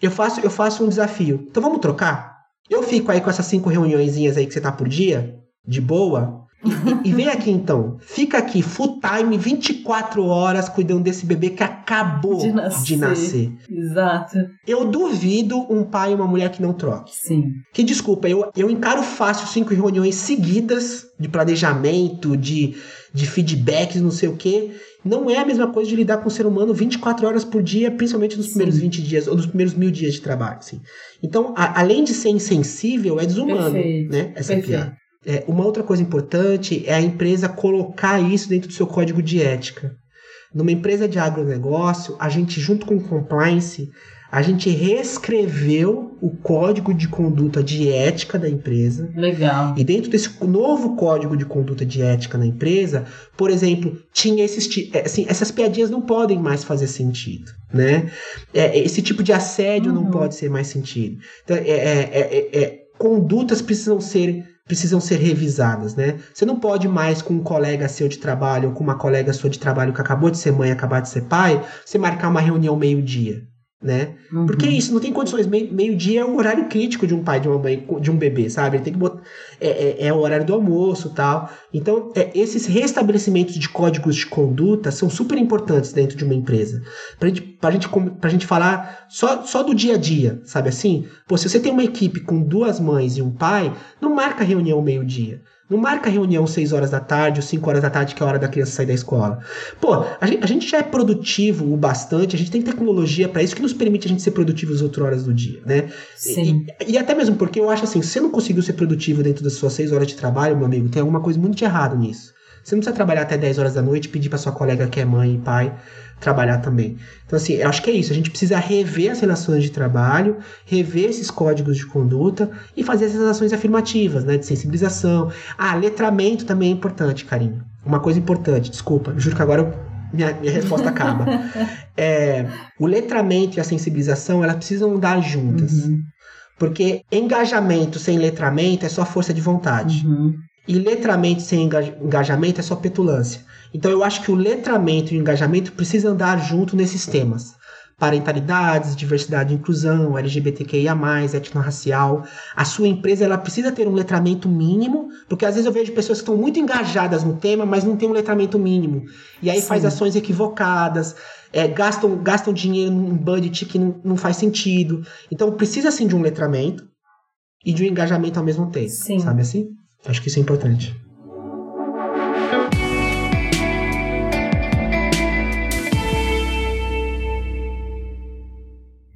Eu faço, eu faço um desafio. Então vamos trocar? Eu fico aí com essas cinco reuniõezinhas aí que você tá por dia, de boa, e, e, vem aqui então, fica aqui full time, 24 horas cuidando desse bebê que acabou de nascer. De nascer. Exato. Eu duvido um pai e uma mulher que não troque. Sim. Que desculpa, eu, eu encaro fácil cinco reuniões seguidas de planejamento, de, de feedbacks, não sei o quê. Não é a mesma coisa de lidar com o ser humano 24 horas por dia, principalmente nos Sim. primeiros 20 dias, ou nos primeiros mil dias de trabalho. Assim. Então, a, além de ser insensível, é desumano, Perfeito. né? Essa Perfeito. piada. É, uma outra coisa importante é a empresa colocar isso dentro do seu código de ética. Numa empresa de agronegócio, a gente, junto com o compliance, a gente reescreveu o código de conduta de ética da empresa. Legal. E dentro desse novo código de conduta de ética na empresa, por exemplo, tinha esses é, assim, essas piadinhas não podem mais fazer sentido, né? É, esse tipo de assédio uhum. não pode ser mais sentido. Então, é, é, é, é condutas precisam ser precisam ser revisadas, né? Você não pode mais com um colega seu de trabalho ou com uma colega sua de trabalho que acabou de ser mãe, acabar de ser pai, você marcar uma reunião meio-dia né? Uhum. Porque é isso, não tem condições. Meio-dia é o horário crítico de um pai, de uma mãe, de um bebê, sabe? Ele tem que botar. É, é, é o horário do almoço tal. Então, é, esses restabelecimentos de códigos de conduta são super importantes dentro de uma empresa. Pra gente, pra gente, pra gente falar só, só do dia a dia, sabe assim? Pô, se você tem uma equipe com duas mães e um pai, não marca reunião meio-dia. Não marca reunião 6 horas da tarde ou 5 horas da tarde, que é a hora da criança sair da escola. Pô, a gente, a gente já é produtivo o bastante, a gente tem tecnologia para isso que nos permite a gente ser produtivo as outras horas do dia, né? Sim. E, e, até mesmo porque eu acho assim, se você não conseguiu ser produtivo dentro das suas 6 horas de trabalho, meu amigo, tem alguma coisa muito de errado nisso. Você não precisa trabalhar até 10 horas da noite e pedir para sua colega que é mãe e pai trabalhar também. Então, assim, eu acho que é isso. A gente precisa rever as relações de trabalho, rever esses códigos de conduta e fazer essas ações afirmativas, né? De sensibilização. Ah, letramento também é importante, carinho. Uma coisa importante, desculpa, juro que agora minha, minha resposta acaba. É, o letramento e a sensibilização, elas precisam andar juntas. Uhum. Porque engajamento sem letramento é só força de vontade. Uhum. E letramento sem engajamento é só petulância. Então eu acho que o letramento e o engajamento precisam andar junto nesses temas. Parentalidades, diversidade e inclusão, LGBTQIA+, etnorracial. A sua empresa ela precisa ter um letramento mínimo, porque às vezes eu vejo pessoas que estão muito engajadas no tema, mas não tem um letramento mínimo. E aí Sim. faz ações equivocadas, é, gastam, gastam dinheiro num budget que não, não faz sentido. Então precisa sim de um letramento e de um engajamento ao mesmo tempo. Sim. Sabe assim? Acho que isso é importante.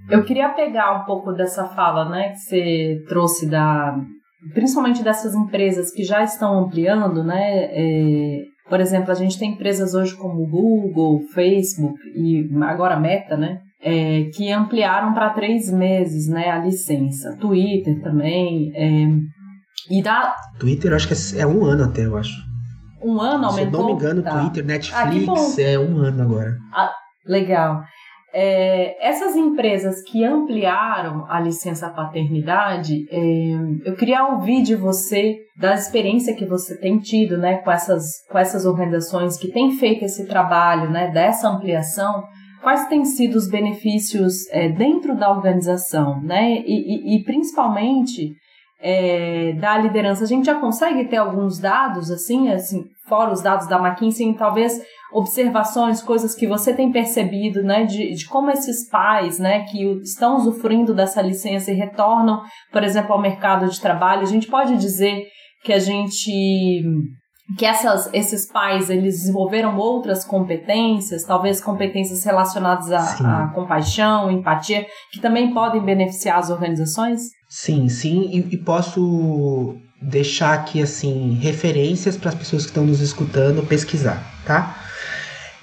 Eu queria pegar um pouco dessa fala, né, que você trouxe da, principalmente dessas empresas que já estão ampliando, né? É, por exemplo, a gente tem empresas hoje como Google, Facebook e agora Meta, né? É, que ampliaram para três meses, né, a licença. Twitter também. É, e dá. Twitter, acho que é, é um ano até, eu acho. Um ano aumentou? Se eu não me engano, tá. Twitter, Netflix, ah, é um ano agora. Ah, legal. É, essas empresas que ampliaram a licença paternidade, é, eu queria ouvir de você da experiência que você tem tido, né, com essas, com essas organizações que têm feito esse trabalho, né, dessa ampliação. Quais têm sido os benefícios é, dentro da organização, né, e, e, e principalmente é, da liderança? A gente já consegue ter alguns dados, assim, assim, fora os dados da McKinsey, talvez observações, coisas que você tem percebido, né, de, de como esses pais, né, que estão usufruindo dessa licença e retornam, por exemplo, ao mercado de trabalho, a gente pode dizer que a gente que essas, esses pais eles desenvolveram outras competências, talvez competências relacionadas à, à compaixão, empatia, que também podem beneficiar as organizações? Sim, sim, e, e posso deixar aqui assim referências para as pessoas que estão nos escutando pesquisar, tá?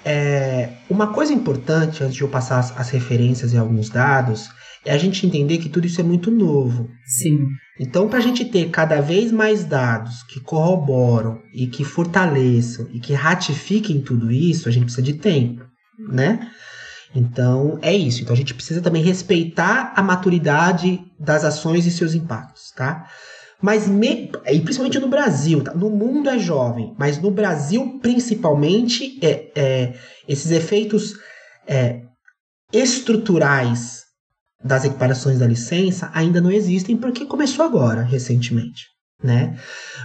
É, uma coisa importante antes de eu passar as, as referências e alguns dados é a gente entender que tudo isso é muito novo. Sim. Então, para a gente ter cada vez mais dados que corroboram e que fortaleçam e que ratifiquem tudo isso, a gente precisa de tempo, né? Então, é isso. Então, a gente precisa também respeitar a maturidade das ações e seus impactos, tá? Mas, me, e principalmente no Brasil, tá? no mundo é jovem, mas no Brasil, principalmente, é, é esses efeitos é, estruturais das equiparações da licença ainda não existem porque começou agora, recentemente, né?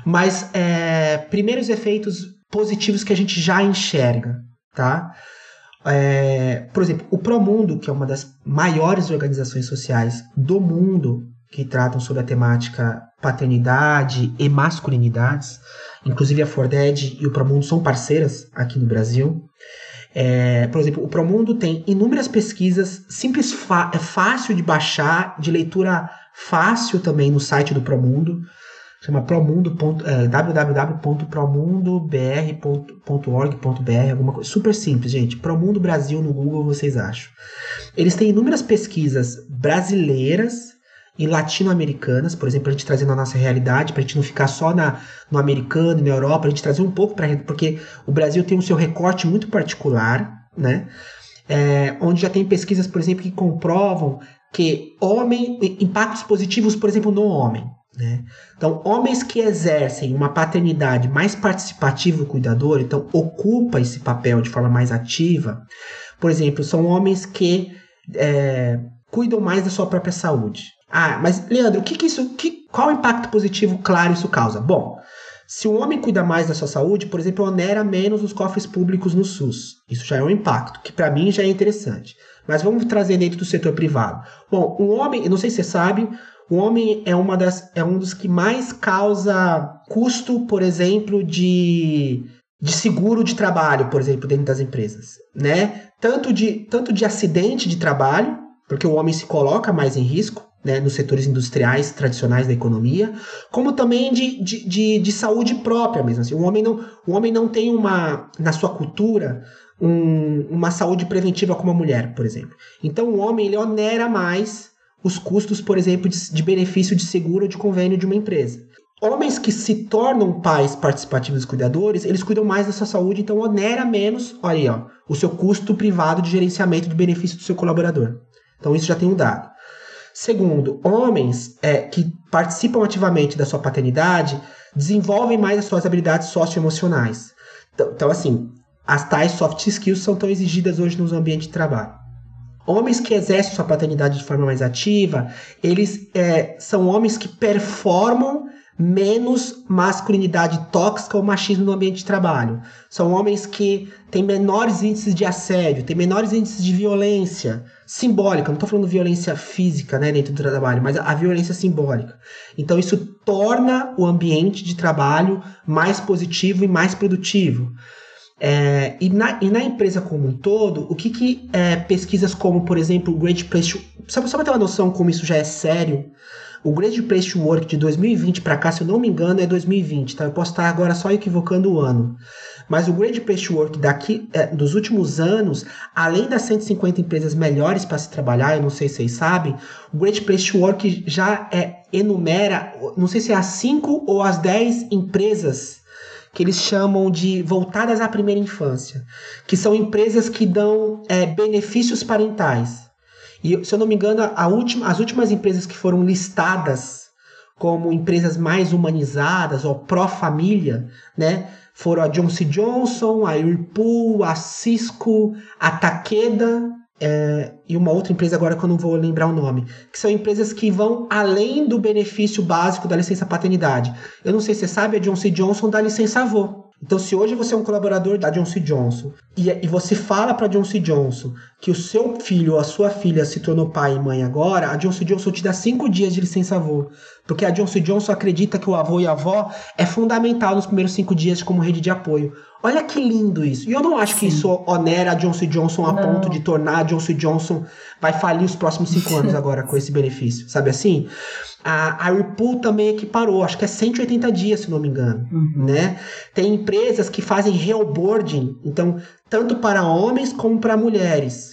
Mas é, primeiros efeitos positivos que a gente já enxerga, tá? É, por exemplo, o Promundo, que é uma das maiores organizações sociais do mundo que tratam sobre a temática paternidade e masculinidades, inclusive a Forded e o Promundo são parceiras aqui no Brasil. É, por exemplo, o Promundo tem inúmeras pesquisas, simples, é fácil de baixar, de leitura fácil também no site do Promundo. Chama promundo. É, www.promundobr.org.br, alguma coisa. Super simples, gente. Promundo Brasil no Google vocês acham. Eles têm inúmeras pesquisas brasileiras e latino-americanas, por exemplo, a gente trazendo a nossa realidade, para a gente não ficar só na, no americano na Europa, a gente trazer um pouco para porque o Brasil tem o seu recorte muito particular, né? É, onde já tem pesquisas, por exemplo, que comprovam que homem, impactos positivos, por exemplo, no homem. Né? Então, homens que exercem uma paternidade mais participativa e cuidadora, então ocupa esse papel de forma mais ativa, por exemplo, são homens que é, cuidam mais da sua própria saúde. Ah, mas Leandro, o que, que isso, que, qual impacto positivo claro isso causa? Bom, se o homem cuida mais da sua saúde, por exemplo, onera menos os cofres públicos no SUS. Isso já é um impacto, que para mim já é interessante. Mas vamos trazer dentro do setor privado. Bom, um homem, não sei se você sabe, o homem é, uma das, é um dos que mais causa custo, por exemplo, de, de seguro de trabalho, por exemplo, dentro das empresas. Né? Tanto, de, tanto de acidente de trabalho, porque o homem se coloca mais em risco, né, nos setores industriais tradicionais da economia, como também de, de, de, de, saúde própria mesmo. Assim, o, homem não, o homem não tem uma, na sua cultura, um, uma saúde preventiva como a mulher, por exemplo. Então o homem ele onera mais os custos, por exemplo, de, de benefício de seguro ou de convênio de uma empresa. Homens que se tornam pais participativos cuidadores, eles cuidam mais da sua saúde, então onera menos, olha aí, ó, o seu custo privado de gerenciamento do benefício do seu colaborador. Então isso já tem um dado. Segundo, homens é, que participam ativamente da sua paternidade desenvolvem mais as suas habilidades socioemocionais. Então, então, assim, as tais soft skills são tão exigidas hoje nos ambientes de trabalho. Homens que exercem sua paternidade de forma mais ativa, eles é, são homens que performam menos masculinidade tóxica ou machismo no ambiente de trabalho. São homens que têm menores índices de assédio, têm menores índices de violência simbólica. Não estou falando violência física né, dentro do trabalho, mas a violência simbólica. Então isso torna o ambiente de trabalho mais positivo e mais produtivo. É, e, na, e, na, empresa como um todo, o que, que é, pesquisas como, por exemplo, o Great Place to... Só, só para ter uma noção como isso já é sério, o Great Place to Work de 2020 para cá, se eu não me engano, é 2020, tá? Eu posso estar agora só equivocando o ano. Mas o Great Place to Work daqui, é, dos últimos anos, além das 150 empresas melhores para se trabalhar, eu não sei se vocês sabem, o Great Place to Work já é, enumera, não sei se é as 5 ou as 10 empresas que eles chamam de voltadas à primeira infância, que são empresas que dão é, benefícios parentais. E, se eu não me engano, última, as últimas empresas que foram listadas como empresas mais humanizadas ou pró-família, né? Foram a Johnson Johnson, a Whirlpool, a Cisco, a Takeda é, e uma outra empresa agora que eu não vou lembrar o nome, que são empresas que vão além do benefício básico da licença paternidade. Eu não sei se você sabe, a Johnson Johnson dá licença avô. Então, se hoje você é um colaborador da Johnson Johnson e, e você fala para Johnson Johnson que o seu filho ou a sua filha se tornou pai e mãe agora, a Johnson Johnson te dá cinco dias de licença avô Porque a Johnson Johnson acredita que o avô e a avó é fundamental nos primeiros cinco dias como rede de apoio. Olha que lindo isso. E eu não acho Sim. que isso onera a Johnson Johnson a não. ponto de tornar a Johnson Johnson vai falir os próximos cinco anos agora com esse benefício. Sabe assim? A, a Whirlpool também equiparou, acho que é 180 dias, se não me engano. Uhum. Né? Tem empresas que fazem reoboarding, então, tanto para homens como para mulheres.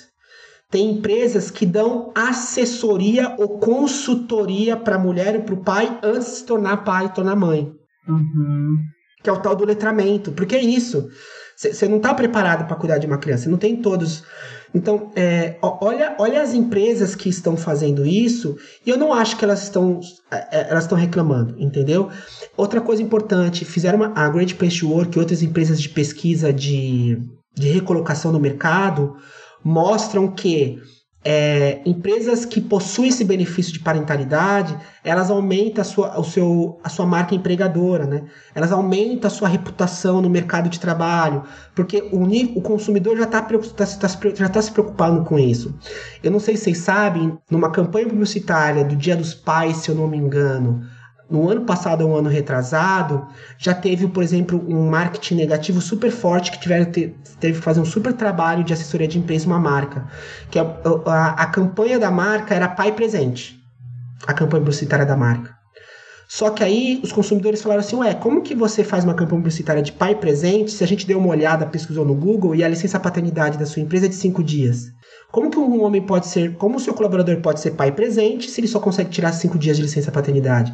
Tem empresas que dão assessoria ou consultoria para a mulher e para o pai antes de se tornar pai e tornar mãe. Uhum. Que é o tal do letramento. Porque é isso. Você não está preparado para cuidar de uma criança. Não tem todos. Então, é, olha, olha as empresas que estão fazendo isso. E eu não acho que elas estão, é, é, elas estão reclamando, entendeu? Outra coisa importante, fizeram uma, a Great Place to Work e outras empresas de pesquisa de, de recolocação no mercado mostram que é, empresas que possuem esse benefício de parentalidade, elas aumentam a sua, o seu, a sua marca empregadora, né? Elas aumentam a sua reputação no mercado de trabalho, porque o, o consumidor já está tá, tá, já tá se preocupando com isso. Eu não sei se vocês sabem, numa campanha publicitária do Dia dos Pais, se eu não me engano, no ano passado ou um ano retrasado, já teve, por exemplo, um marketing negativo super forte que tiveram, teve que fazer um super trabalho de assessoria de imprensa uma marca. Que a, a, a campanha da marca era pai presente. A campanha publicitária da marca. Só que aí os consumidores falaram assim, ué, como que você faz uma campanha publicitária de pai presente se a gente deu uma olhada, pesquisou no Google e a licença paternidade da sua empresa é de cinco dias? Como que um homem pode ser, como o seu colaborador pode ser pai presente se ele só consegue tirar cinco dias de licença paternidade?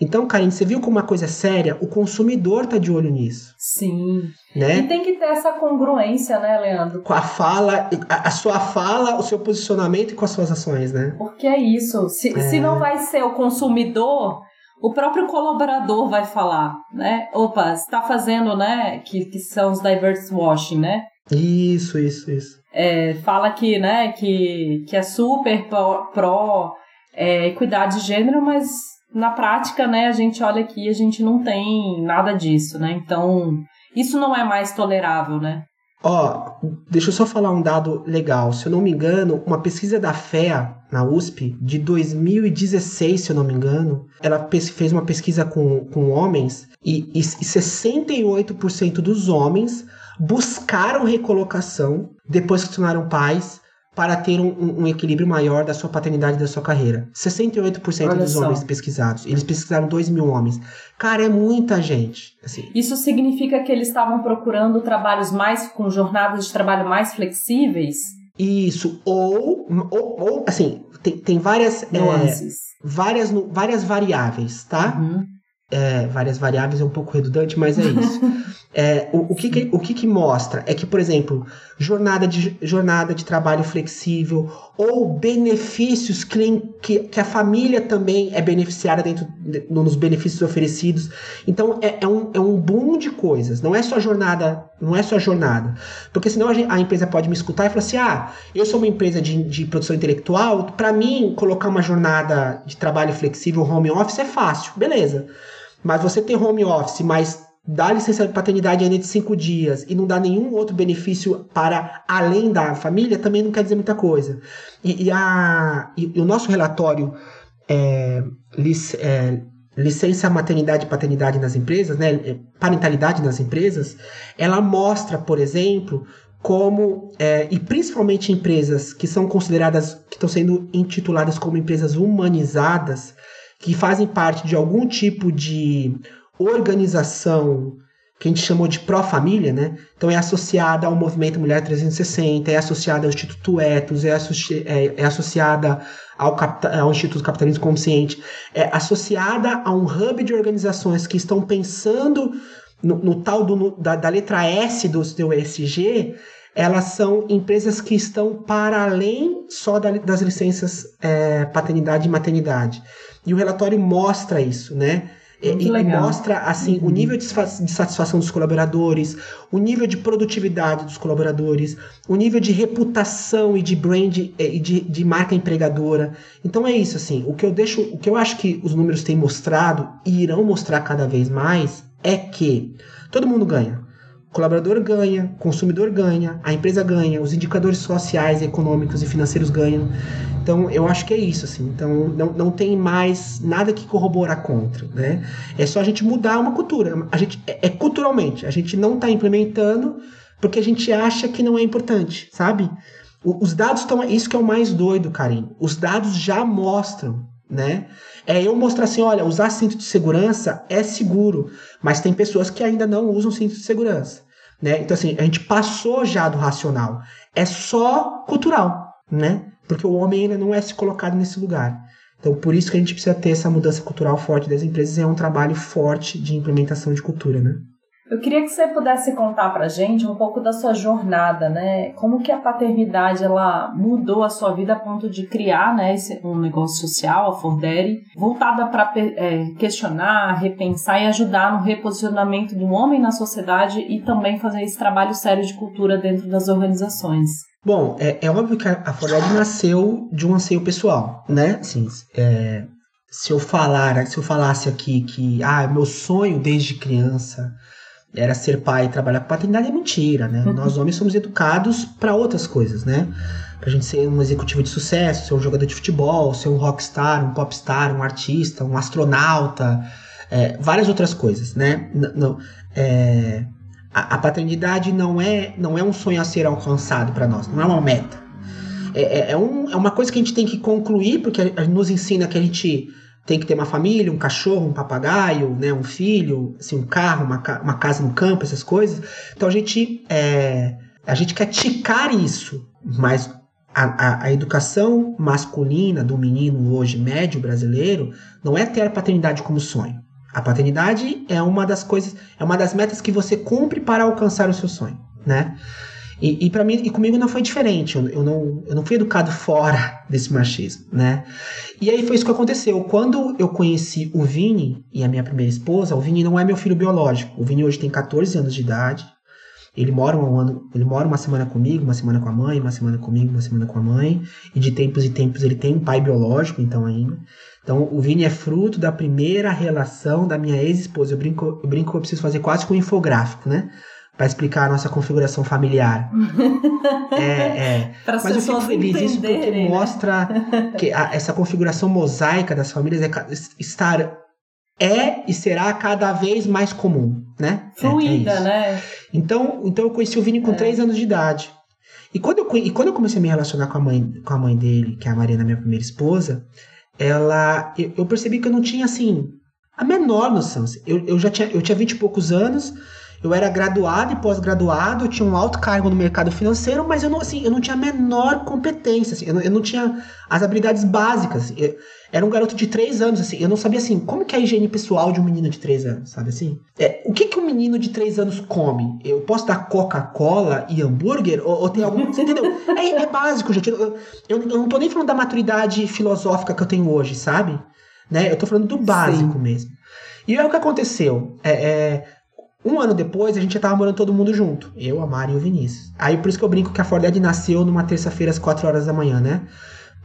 Então, Karine, você viu como uma coisa é séria? O consumidor tá de olho nisso. Sim. Né? E tem que ter essa congruência, né, Leandro? Com a fala, a, a sua fala, o seu posicionamento e com as suas ações, né? Porque é isso. Se, é... se não vai ser o consumidor, o próprio colaborador vai falar, né? Opa, está fazendo, né? Que, que são os diverse washing, né? Isso, isso, isso. É, fala que, né, que, que é super pró, é, equidade de gênero, mas na prática, né, a gente olha aqui, a gente não tem nada disso, né? Então, isso não é mais tolerável, né? Ó, deixa eu só falar um dado legal. Se eu não me engano, uma pesquisa da FEA na USP de 2016, se eu não me engano, ela fez uma pesquisa com, com homens e, e 68% dos homens buscaram recolocação depois que se tornaram pais para ter um, um, equilíbrio maior da sua paternidade e da sua carreira. 68% Olha dos só. homens pesquisados. Eles pesquisaram 2 mil homens. Cara, é muita gente. Assim. Isso significa que eles estavam procurando trabalhos mais com jornadas de trabalho mais flexíveis? Isso. Ou, ou, ou assim, tem, tem várias, é, várias, várias variáveis, tá? Uhum. É, várias variáveis é um pouco redundante, mas é isso. É, o, o, que, que, o que, que mostra é que, por exemplo, jornada de, jornada de trabalho flexível ou benefícios que, que, a família também é beneficiada dentro de, nos benefícios oferecidos. Então é, é, um, é um boom de coisas. Não é só jornada, não é só jornada. Porque senão a, a empresa pode me escutar e falar assim: ah, eu sou uma empresa de, de produção intelectual, para mim colocar uma jornada de trabalho flexível, home office, é fácil. Beleza. Mas você ter home office, mas dá licença de paternidade ainda de cinco dias e não dá nenhum outro benefício para além da família, também não quer dizer muita coisa. E, e a, e, e, o nosso relatório é, lic, é, licença maternidade e paternidade nas empresas, né, é, parentalidade nas empresas, ela mostra, por exemplo, como, é, e principalmente empresas que são consideradas, que estão sendo intituladas como empresas humanizadas, que fazem parte de algum tipo de organização que a gente chamou de pró-família, né? Então é associada ao movimento Mulher 360, é associada ao Instituto Etos, é, associ é, é associada ao, ao, Instituto Capitalismo Consciente, é associada a um hub de organizações que estão pensando no, no tal do, no, da, da, letra S do seu ESG, elas são empresas que estão para além só da, das licenças é, paternidade e maternidade. E o relatório mostra isso, né? E, e mostra assim uhum. o nível de, de satisfação dos colaboradores, o nível de produtividade dos colaboradores, o nível de reputação e de brand e de, de marca empregadora. Então é isso assim. O que eu deixo, o que eu acho que os números têm mostrado e irão mostrar cada vez mais é que todo mundo ganha. Colaborador ganha, consumidor ganha, a empresa ganha, os indicadores sociais, econômicos e financeiros ganham. Então, eu acho que é isso, assim. Então, não, não tem mais nada que corroborar contra, né? É só a gente mudar uma cultura. A gente, é, é culturalmente, a gente não está implementando porque a gente acha que não é importante, sabe? O, os dados estão... Isso que é o mais doido, Karim. Os dados já mostram, né? É eu mostrar assim, olha, usar cinto de segurança é seguro, mas tem pessoas que ainda não usam cinto de segurança, né? Então assim, a gente passou já do racional. É só cultural, né? Porque o homem ainda não é se colocado nesse lugar. Então, por isso que a gente precisa ter essa mudança cultural forte das empresas, é um trabalho forte de implementação de cultura, né? Eu queria que você pudesse contar para gente um pouco da sua jornada, né? Como que a paternidade ela mudou a sua vida a ponto de criar, né, esse, um negócio social, a Fordere, voltada para é, questionar, repensar e ajudar no reposicionamento do homem na sociedade e também fazer esse trabalho sério de cultura dentro das organizações. Bom, é, é óbvio que a Fordere nasceu de um anseio pessoal, né? Assim, é, se eu falar, se eu falasse aqui que ah, meu sonho desde criança era ser pai e trabalhar com paternidade é mentira, né? Uhum. Nós homens somos educados para outras coisas, né? Pra gente ser um executivo de sucesso, ser um jogador de futebol, ser um rockstar, um popstar, um artista, um astronauta, é, várias outras coisas, né? Não, é, a, a, paternidade não é, não é um sonho a ser alcançado para nós, não é uma meta. É, é, é, um, é uma coisa que a gente tem que concluir, porque nos ensina que a gente tem que ter uma família, um cachorro, um papagaio, né, um filho, assim, um carro, uma, uma casa no campo, essas coisas. Então a gente, é, a gente quer ticar isso, mas a, a, a, educação masculina do menino hoje médio brasileiro não é ter a paternidade como sonho. A paternidade é uma das coisas, é uma das metas que você cumpre para alcançar o seu sonho, né? E, e para mim, e comigo não foi diferente. Eu, eu, não, eu não fui educado fora desse machismo, né? E aí foi isso que aconteceu. Quando eu conheci o Vini e a minha primeira esposa, o Vini não é meu filho biológico. O Vini hoje tem 14 anos de idade. Ele mora um ano, ele mora uma semana comigo, uma semana com a mãe, uma semana comigo, uma semana com a mãe. E de tempos em tempos ele tem um pai biológico, então ainda. Então o Vini é fruto da primeira relação da minha ex-esposa. Eu brinco, eu brinco eu preciso fazer quase com um infográfico, né? Para explicar a nossa configuração familiar. é, é. Mas eu fico feliz isso porque né? mostra que a, essa configuração mosaica das famílias é estar é e será cada vez mais comum, né? Fluida, é, é né? Então, então eu conheci o Vini com é. três anos de idade. E quando, eu, e quando eu comecei a me relacionar com a mãe, com a mãe dele, que é a Mariana, minha primeira esposa, ela, eu, eu percebi que eu não tinha assim a menor noção. Eu, eu já tinha, eu tinha vinte e poucos anos, eu era graduado e pós-graduado, eu tinha um alto cargo no mercado financeiro, mas eu não, assim, eu não tinha a menor competência, assim, eu, não, eu não tinha as habilidades básicas. Assim, eu, era um garoto de três anos, assim, eu não sabia, assim, como que é a higiene pessoal de um menino de três anos, sabe assim? É, o que que um menino de três anos come? Eu posso dar Coca-Cola e hambúrguer? Ou, ou tem algum... Você entendeu? É, é básico, gente. Eu, eu, eu, não tô nem falando da maturidade filosófica que eu tenho hoje, sabe? Né? Eu tô falando do básico Sim. mesmo. E é o que aconteceu. É, é, um ano depois, a gente já tava morando todo mundo junto. Eu, a Mari e o Vinícius. Aí por isso que eu brinco que a Ford Ed nasceu numa terça-feira às 4 horas da manhã, né?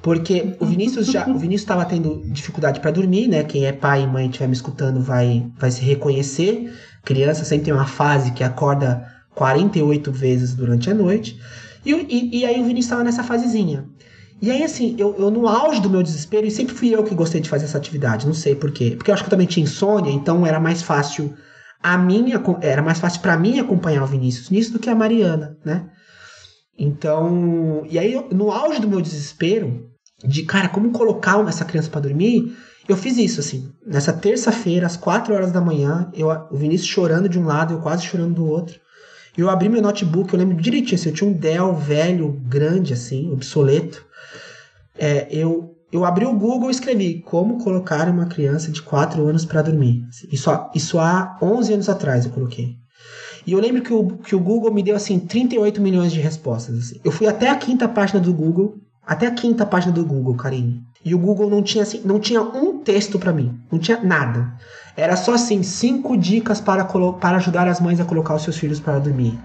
Porque o Vinícius já, o Vinícius estava tendo dificuldade para dormir, né? Quem é pai e mãe estiver me escutando vai vai se reconhecer. Criança sempre tem uma fase que acorda 48 vezes durante a noite. E, e, e aí o Vinícius estava nessa fasezinha. E aí, assim, eu, eu no auge do meu desespero, e sempre fui eu que gostei de fazer essa atividade, não sei por quê. Porque eu acho que eu também tinha insônia, então era mais fácil a minha era mais fácil para mim acompanhar o Vinícius nisso do que a Mariana, né? Então, e aí no auge do meu desespero de cara, como colocar essa criança para dormir, eu fiz isso assim. Nessa terça-feira, às 4 horas da manhã, eu, o Vinícius chorando de um lado, eu quase chorando do outro. Eu abri meu notebook, eu lembro direitinho, assim, eu tinha um Dell velho, grande assim, obsoleto. É, eu eu abri o Google e escrevi como colocar uma criança de 4 anos para dormir. Isso, isso há 11 anos atrás eu coloquei. E eu lembro que o, que o Google me deu assim 38 milhões de respostas. Assim. Eu fui até a quinta página do Google, até a quinta página do Google, Karine. E o Google não tinha assim, não tinha um texto para mim, não tinha nada. Era só assim cinco dicas para, para ajudar as mães a colocar os seus filhos para dormir.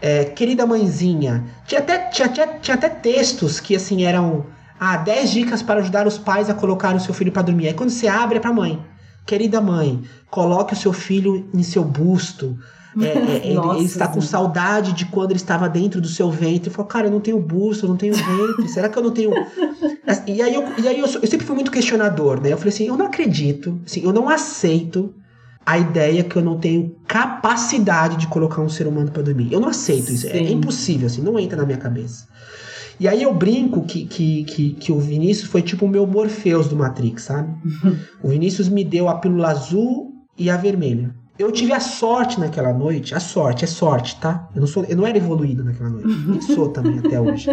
É, querida mãezinha, tinha até, tinha, tinha, tinha até textos que assim eram ah, 10 dicas para ajudar os pais a colocar o seu filho para dormir. Aí quando você abre é para mãe. querida mãe, coloque o seu filho em seu busto. É, é, ele, ele, está com saudade de quando ele estava dentro do seu ventre. Ele falou, cara, eu não tenho busto, eu não tenho ventre. Será que eu não tenho. E aí, eu, e aí eu, eu, sempre fui muito questionador, né? Eu falei assim, eu não acredito, assim, eu não aceito a ideia que eu não tenho capacidade de colocar um ser humano para dormir. Eu não aceito isso. É, é impossível, assim, não entra na minha cabeça. E aí eu brinco que, que, que, que o Vinícius foi tipo o meu Morpheus do Matrix, sabe? o Vinícius me deu a pílula azul e a vermelha. Eu tive a sorte naquela noite, a sorte, é sorte, tá? Eu não, sou, eu não era evoluído naquela noite, nem sou também até hoje.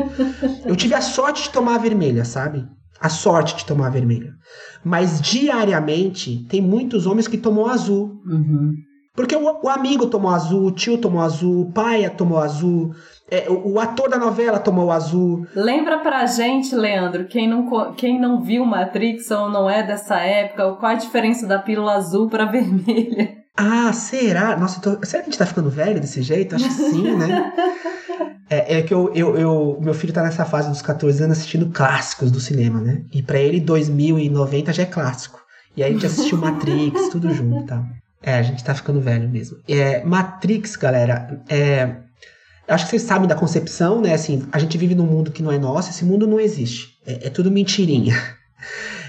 Eu tive a sorte de tomar a vermelha, sabe? A sorte de tomar a vermelha. Mas diariamente tem muitos homens que tomam azul. Uhum. Porque o, o, amigo tomou azul, o tio tomou azul, o pai tomou azul, é, o, o, ator da novela tomou azul. Lembra pra gente, Leandro, quem não, quem não viu Matrix ou não é dessa época, qual a diferença da pílula azul pra vermelha? Ah, será? Nossa, tô... será que a gente tá ficando velho desse jeito? Acho que sim, né? é, é, que eu, eu, eu, meu filho tá nessa fase dos 14 anos assistindo clássicos do cinema, né? E para ele, 2090 já é clássico. E aí a gente assistiu Matrix, tudo junto, tá? É, a gente tá ficando velho mesmo. É, Matrix, galera, é. Acho que vocês sabem da concepção, né? Assim, a gente vive num mundo que não é nosso, esse mundo não existe. É, é tudo mentirinha.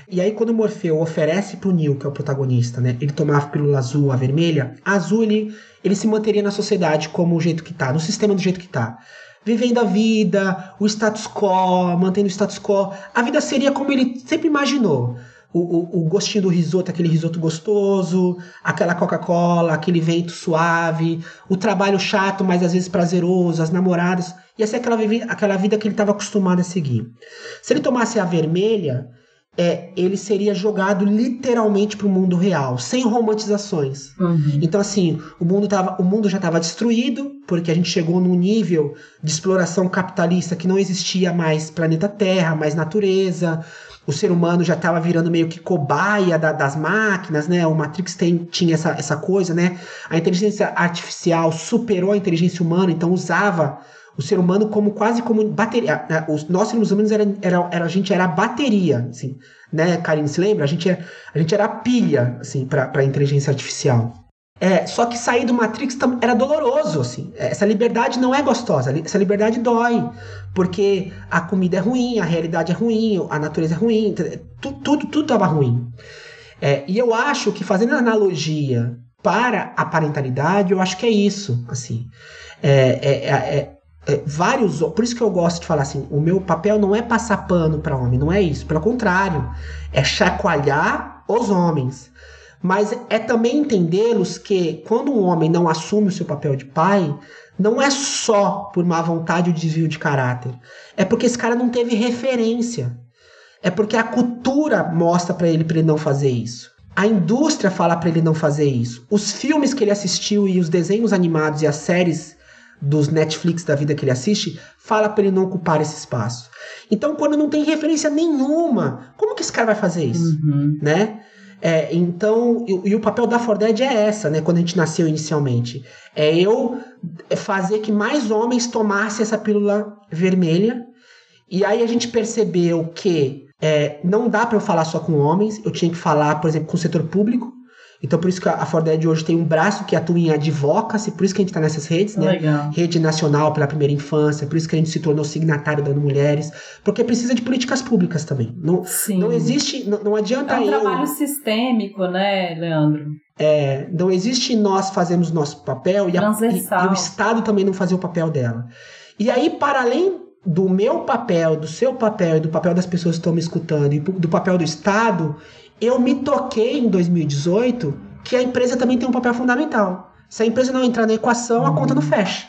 E aí, quando o Morfeu oferece pro Neo, que é o protagonista, né? Ele tomar a pílula azul, a vermelha, a azul ele, ele se manteria na sociedade como o jeito que tá, no sistema do jeito que tá. Vivendo a vida, o status quo, mantendo o status quo. A vida seria como ele sempre imaginou o, o, o gostinho do risoto, aquele risoto gostoso, aquela Coca-Cola, aquele vento suave, o trabalho chato, mas às vezes prazeroso, as namoradas. Ia ser aquela, aquela vida que ele estava acostumado a seguir. Se ele tomasse a vermelha, é, ele seria jogado literalmente para o mundo real, sem romantizações. Uhum. Então, assim, o mundo, tava, o mundo já estava destruído, porque a gente chegou num nível de exploração capitalista que não existia mais planeta Terra, mais natureza o ser humano já estava virando meio que cobaia da, das máquinas, né? O Matrix tem, tinha essa, essa coisa, né? A inteligência artificial superou a inteligência humana, então usava o ser humano como quase como bateria. Né? Os, nós seres humanos era, era, era, a gente era a bateria, assim, né, Karine, se lembra? A gente era, a gente era a pilha, assim, para a inteligência artificial. É, só que sair do Matrix era doloroso, assim. Essa liberdade não é gostosa, essa liberdade dói. Porque a comida é ruim, a realidade é ruim, a natureza é ruim, tudo, tudo, tudo tava ruim. É, e eu acho que fazendo analogia para a parentalidade, eu acho que é isso, assim. É, é, é, é vários, por isso que eu gosto de falar assim, o meu papel não é passar pano para homem, não é isso. Pelo contrário, é chacoalhar os homens mas é também entendê-los que quando um homem não assume o seu papel de pai, não é só por má vontade ou desvio de caráter. É porque esse cara não teve referência. É porque a cultura mostra para ele para ele não fazer isso. A indústria fala para ele não fazer isso. Os filmes que ele assistiu e os desenhos animados e as séries dos Netflix da vida que ele assiste fala para ele não ocupar esse espaço. Então, quando não tem referência nenhuma, como que esse cara vai fazer isso, uhum. né? É, então, e, e, o papel da Forded é essa, né? Quando a gente nasceu inicialmente. É eu fazer que mais homens tomassem essa pílula vermelha. E aí a gente percebeu que é, não dá para eu falar só com homens, eu tinha que falar, por exemplo, com o setor público. Então, por isso que a Forded hoje tem um braço que atua em advocacy, por isso que a gente está nessas redes, né? Legal. Rede Nacional pela Primeira Infância, por isso que a gente se tornou signatário da Mulheres, porque precisa de políticas públicas também. Não, Sim. não existe, não, não adianta É um eu... trabalho sistêmico, né, Leandro? É, não existe nós fazermos nosso papel e, a, e, e o Estado também não fazer o papel dela. E aí, para além do meu papel, do seu papel e do papel das pessoas que estão me escutando e do papel do Estado, eu me toquei em 2018 que a empresa também tem um papel fundamental. Se a empresa não entrar na equação, a conta não uhum. fecha.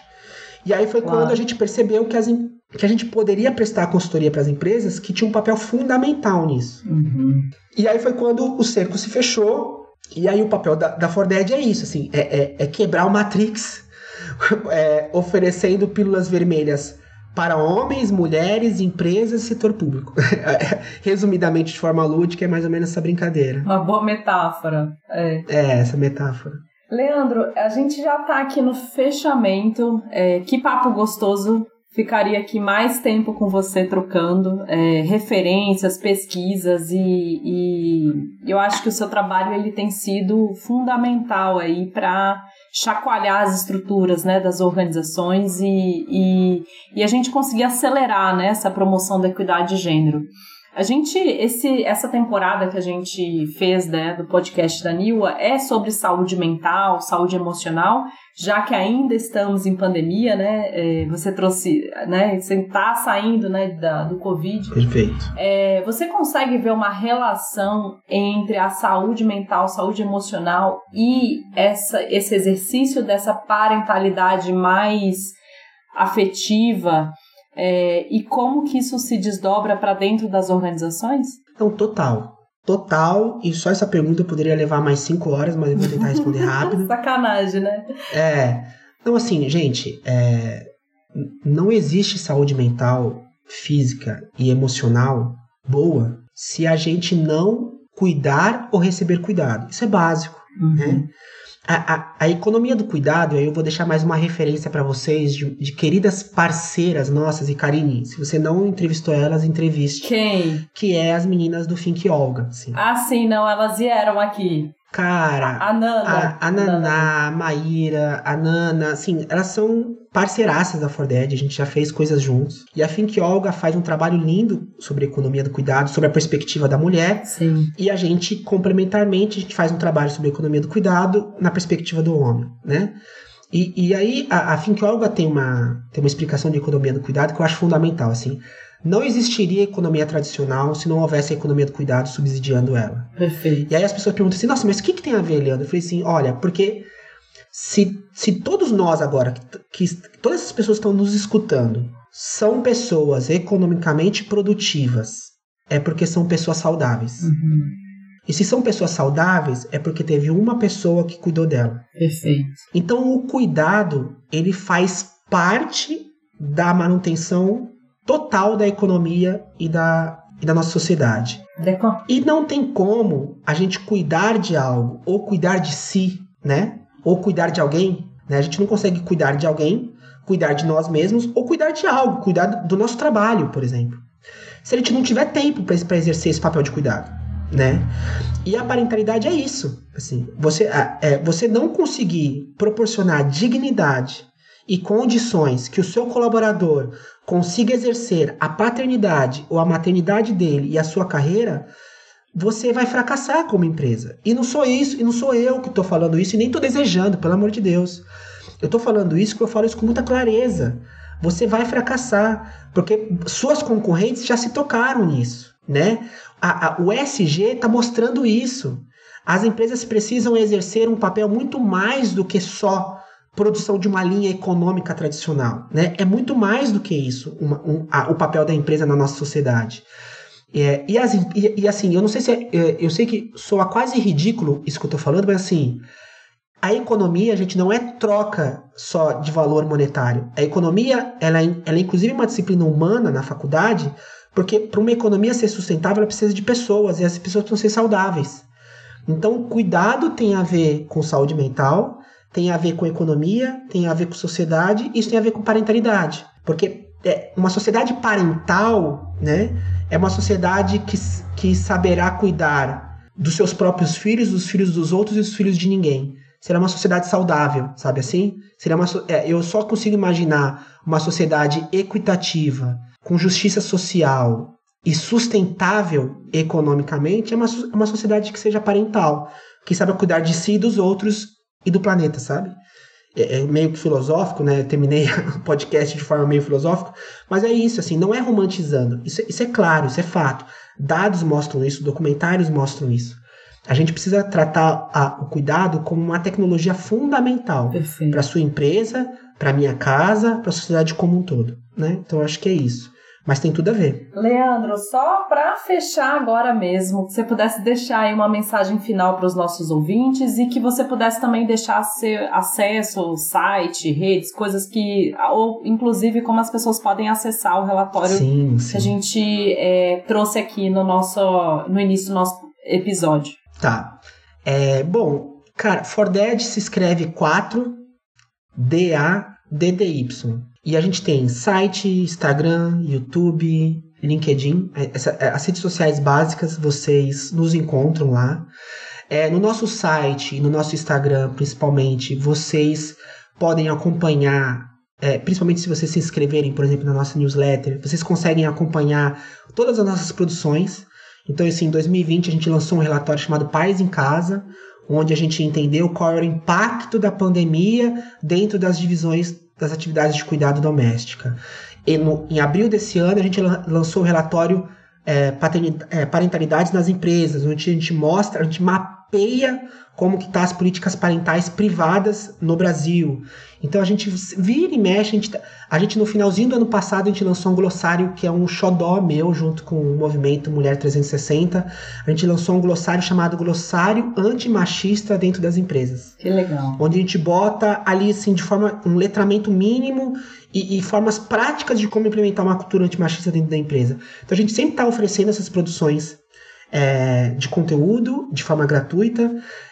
E aí foi claro. quando a gente percebeu que, as, que a gente poderia prestar consultoria para as empresas que tinham um papel fundamental nisso. Uhum. E aí foi quando o cerco se fechou. E aí o papel da, da Forded é isso, assim, é, é, é quebrar o Matrix, é, oferecendo pílulas vermelhas para homens, mulheres, empresas e setor público. Resumidamente, de forma lúdica, é mais ou menos essa brincadeira. Uma boa metáfora. É, é essa metáfora. Leandro, a gente já está aqui no fechamento. É, que papo gostoso ficaria aqui mais tempo com você trocando é, referências, pesquisas e, e, eu acho que o seu trabalho ele tem sido fundamental aí para chacoalhar as estruturas né, das organizações e, e, e a gente conseguir acelerar né, essa promoção da equidade de gênero. A gente, esse, essa temporada que a gente fez né, do podcast da Niwa é sobre saúde mental, saúde emocional, já que ainda estamos em pandemia, né? É, você trouxe, né? Você está saindo né, da, do Covid. Perfeito. É, você consegue ver uma relação entre a saúde mental, saúde emocional e essa, esse exercício dessa parentalidade mais afetiva? É, e como que isso se desdobra para dentro das organizações? Então, total. Total, e só essa pergunta eu poderia levar mais cinco horas, mas eu vou tentar responder rápido. Sacanagem, né? É. Então, assim, gente, é, não existe saúde mental, física e emocional boa se a gente não cuidar ou receber cuidado. Isso é básico, uhum. né? A, a, a, economia do cuidado, aí eu vou deixar mais uma referência para vocês de, de, queridas parceiras nossas. E Karine, se você não entrevistou elas, entreviste. Quem? Que é as meninas do Think Olga. Assim. Ah, sim, não, elas vieram aqui. Cara, a, a Nana, a, a Naná, a Maíra, a Nana, assim, elas são parceiraças da Forded, a gente já fez coisas juntos. E a Think Olga faz um trabalho lindo sobre a economia do cuidado, sobre a perspectiva da mulher. Sim. E a gente, complementarmente, a gente faz um trabalho sobre a economia do cuidado na perspectiva do homem, né? E, e aí a, a Think Olga tem uma, tem uma explicação de economia do cuidado que eu acho fundamental, assim. Não existiria economia tradicional se não houvesse a economia do cuidado subsidiando ela. Perfeito. E aí as pessoas perguntam assim, nossa, mas o que, que tem a ver, Leandro? Eu falei assim, olha, porque se, se todos nós agora, que, que todas essas pessoas que estão nos escutando, são pessoas economicamente produtivas, é porque são pessoas saudáveis. Uhum. E se são pessoas saudáveis, é porque teve uma pessoa que cuidou dela. Perfeito. Então o cuidado, ele faz parte da manutenção total da economia e da, e da nossa sociedade. E não tem como a gente cuidar de algo ou cuidar de si, né? Ou cuidar de alguém, né? A gente não consegue cuidar de alguém, cuidar de nós mesmos ou cuidar de algo, cuidar do nosso trabalho, por exemplo. Se a gente não tiver tempo para exercer esse papel de cuidado, né? E a parentalidade é isso, assim, você, é, você não conseguir proporcionar dignidade e condições que o seu colaborador consiga exercer a paternidade ou a maternidade dele e a sua carreira, você vai fracassar como empresa. E não sou isso, e não sou eu que estou falando isso, e nem estou desejando, pelo amor de Deus. Eu estou falando isso porque eu falo isso com muita clareza. Você vai fracassar, porque suas concorrentes já se tocaram nisso, né? A, a, o SG está mostrando isso. As empresas precisam exercer um papel muito mais do que só produção de uma linha econômica tradicional. Né? É muito mais do que isso uma, um, a, o papel da empresa na nossa sociedade. É, e, as, e, e, assim, eu não sei se é, é, eu sei que soa quase ridículo isso que eu estou falando, mas assim, a economia, a gente não é troca só de valor monetário. A economia, ela, é, ela é inclusive uma disciplina humana na faculdade, porque para uma economia ser sustentável, ela precisa de pessoas, e as pessoas precisam ser saudáveis. Então, cuidado tem a ver com saúde mental, tem a ver com economia, tem a ver com sociedade, isso tem a ver com parentalidade. Porque é, uma sociedade parental, né, é uma sociedade que, que saberá cuidar dos seus próprios filhos, dos filhos dos outros e dos filhos de ninguém. Será uma sociedade saudável, sabe assim? Seria uma, é, eu só consigo imaginar uma sociedade equitativa, com justiça social e sustentável economicamente, é uma, uma sociedade que seja parental, que saiba cuidar de si e dos outros e do planeta, sabe? É, é meio que filosófico, né? Eu terminei o podcast de forma meio filosófica, mas é isso, assim, não é romantizando. Isso, isso é claro, isso é fato. Dados mostram isso, documentários mostram isso. A gente precisa tratar a, o cuidado como uma tecnologia fundamental para sua empresa, para minha casa, para a sociedade como um todo, né? Então acho que é isso mas tem tudo a ver. Leandro, só para fechar agora mesmo, que você pudesse deixar aí uma mensagem final para os nossos ouvintes e que você pudesse também deixar seu acesso, site, redes, coisas que, ou inclusive como as pessoas podem acessar o relatório sim, sim. que a gente é, trouxe aqui no nosso, no início do nosso episódio. Tá. É, bom, cara, For Dead se escreve 4 D A DDY. E a gente tem site, Instagram, YouTube, LinkedIn, é, essa, é, as redes sociais básicas, vocês nos encontram lá. É, no nosso site e no nosso Instagram, principalmente, vocês podem acompanhar, é, principalmente se vocês se inscreverem, por exemplo, na nossa newsletter, vocês conseguem acompanhar todas as nossas produções. Então, assim, em 2020 a gente lançou um relatório chamado Pais em Casa, onde a gente entendeu qual era o impacto da pandemia dentro das divisões das atividades de cuidado doméstica. No, em abril desse ano, a gente lançou o relatório é, é, Parentalidades nas Empresas, onde a gente mostra, a gente mapeia como que tá as políticas parentais privadas no Brasil. Então a gente vira e mexe, a gente, tá, a gente no finalzinho do ano passado a gente lançou um glossário que é um xodó meu junto com o movimento Mulher 360. A gente lançou um glossário chamado Glossário Antimachista dentro das empresas. Que legal. Onde a gente bota ali assim de forma um letramento mínimo e, e formas práticas de como implementar uma cultura antimachista dentro da empresa. Então a gente sempre está oferecendo essas produções é, de conteúdo de forma gratuita.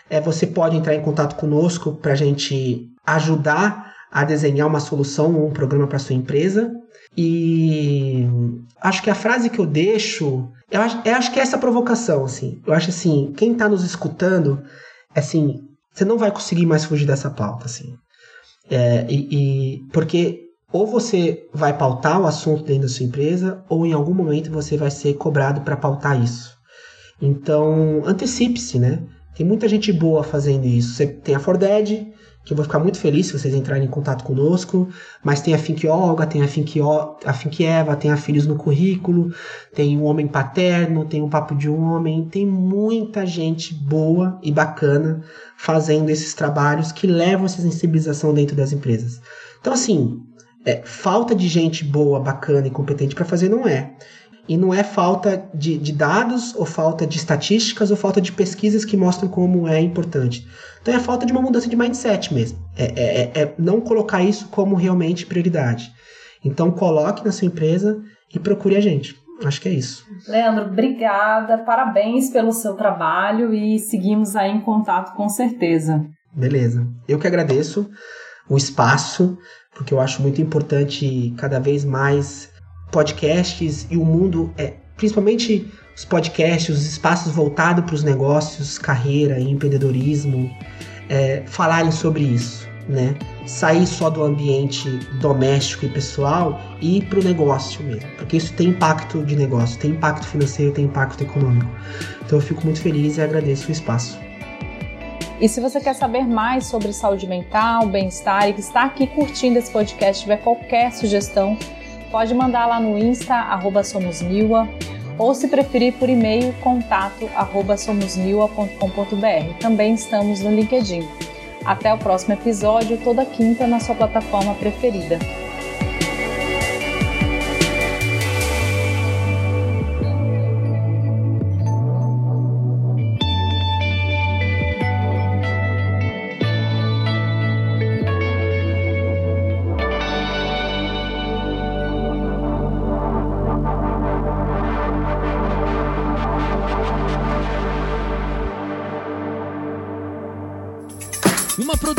É, você pode entrar em contato conosco para a gente ajudar a desenhar uma solução ou um programa para sua empresa. E acho que a frase que eu deixo, eu acho, eu acho que é essa provocação, assim. Eu acho assim, quem está nos escutando, assim, você não vai conseguir mais fugir dessa pauta, assim. É, e, e, porque ou você vai pautar o assunto dentro da sua empresa, ou em algum momento você vai ser cobrado para pautar isso. Então, antecipe-se, né? Tem muita gente boa fazendo isso. Você tem a Forded, que eu vou ficar muito feliz se vocês entrarem em contato conosco, mas tem a Think Olga, tem a Think, o, a Eva, tem a Filhos no Currículo, tem o Homem Paterno, tem o Papo de um Homem, tem muita gente boa e bacana fazendo esses trabalhos que levam essa sensibilização dentro das empresas. Então, assim, é, falta de gente boa, bacana e competente para fazer não é. E não é falta de, de, dados, ou falta de estatísticas, ou falta de pesquisas que mostram como é importante. Então é falta de uma mudança de mindset mesmo. É, é, é, é não colocar isso como realmente prioridade. Então coloque na sua empresa e procure a gente. Acho que é isso. Leandro, obrigada, parabéns pelo seu trabalho e seguimos aí em contato com certeza. Beleza. Eu que agradeço o espaço, porque eu acho muito importante cada vez mais podcasts e o mundo, é, principalmente os podcasts, os espaços voltados para os negócios, carreira e empreendedorismo, é, falarem sobre isso, né? Sair só do ambiente doméstico e pessoal e ir para o negócio mesmo, porque isso tem impacto de negócio, tem impacto financeiro, tem impacto econômico. Então eu fico muito feliz e agradeço o espaço. E se você quer saber mais sobre saúde mental, bem-estar e que está aqui curtindo esse podcast, tiver qualquer sugestão, pode mandar lá no Insta, arroba somosniwa, ou se preferir por e-mail, contato arroba somosniwa.com.br. Também estamos no LinkedIn. Até o próximo episódio, toda quinta na sua plataforma preferida.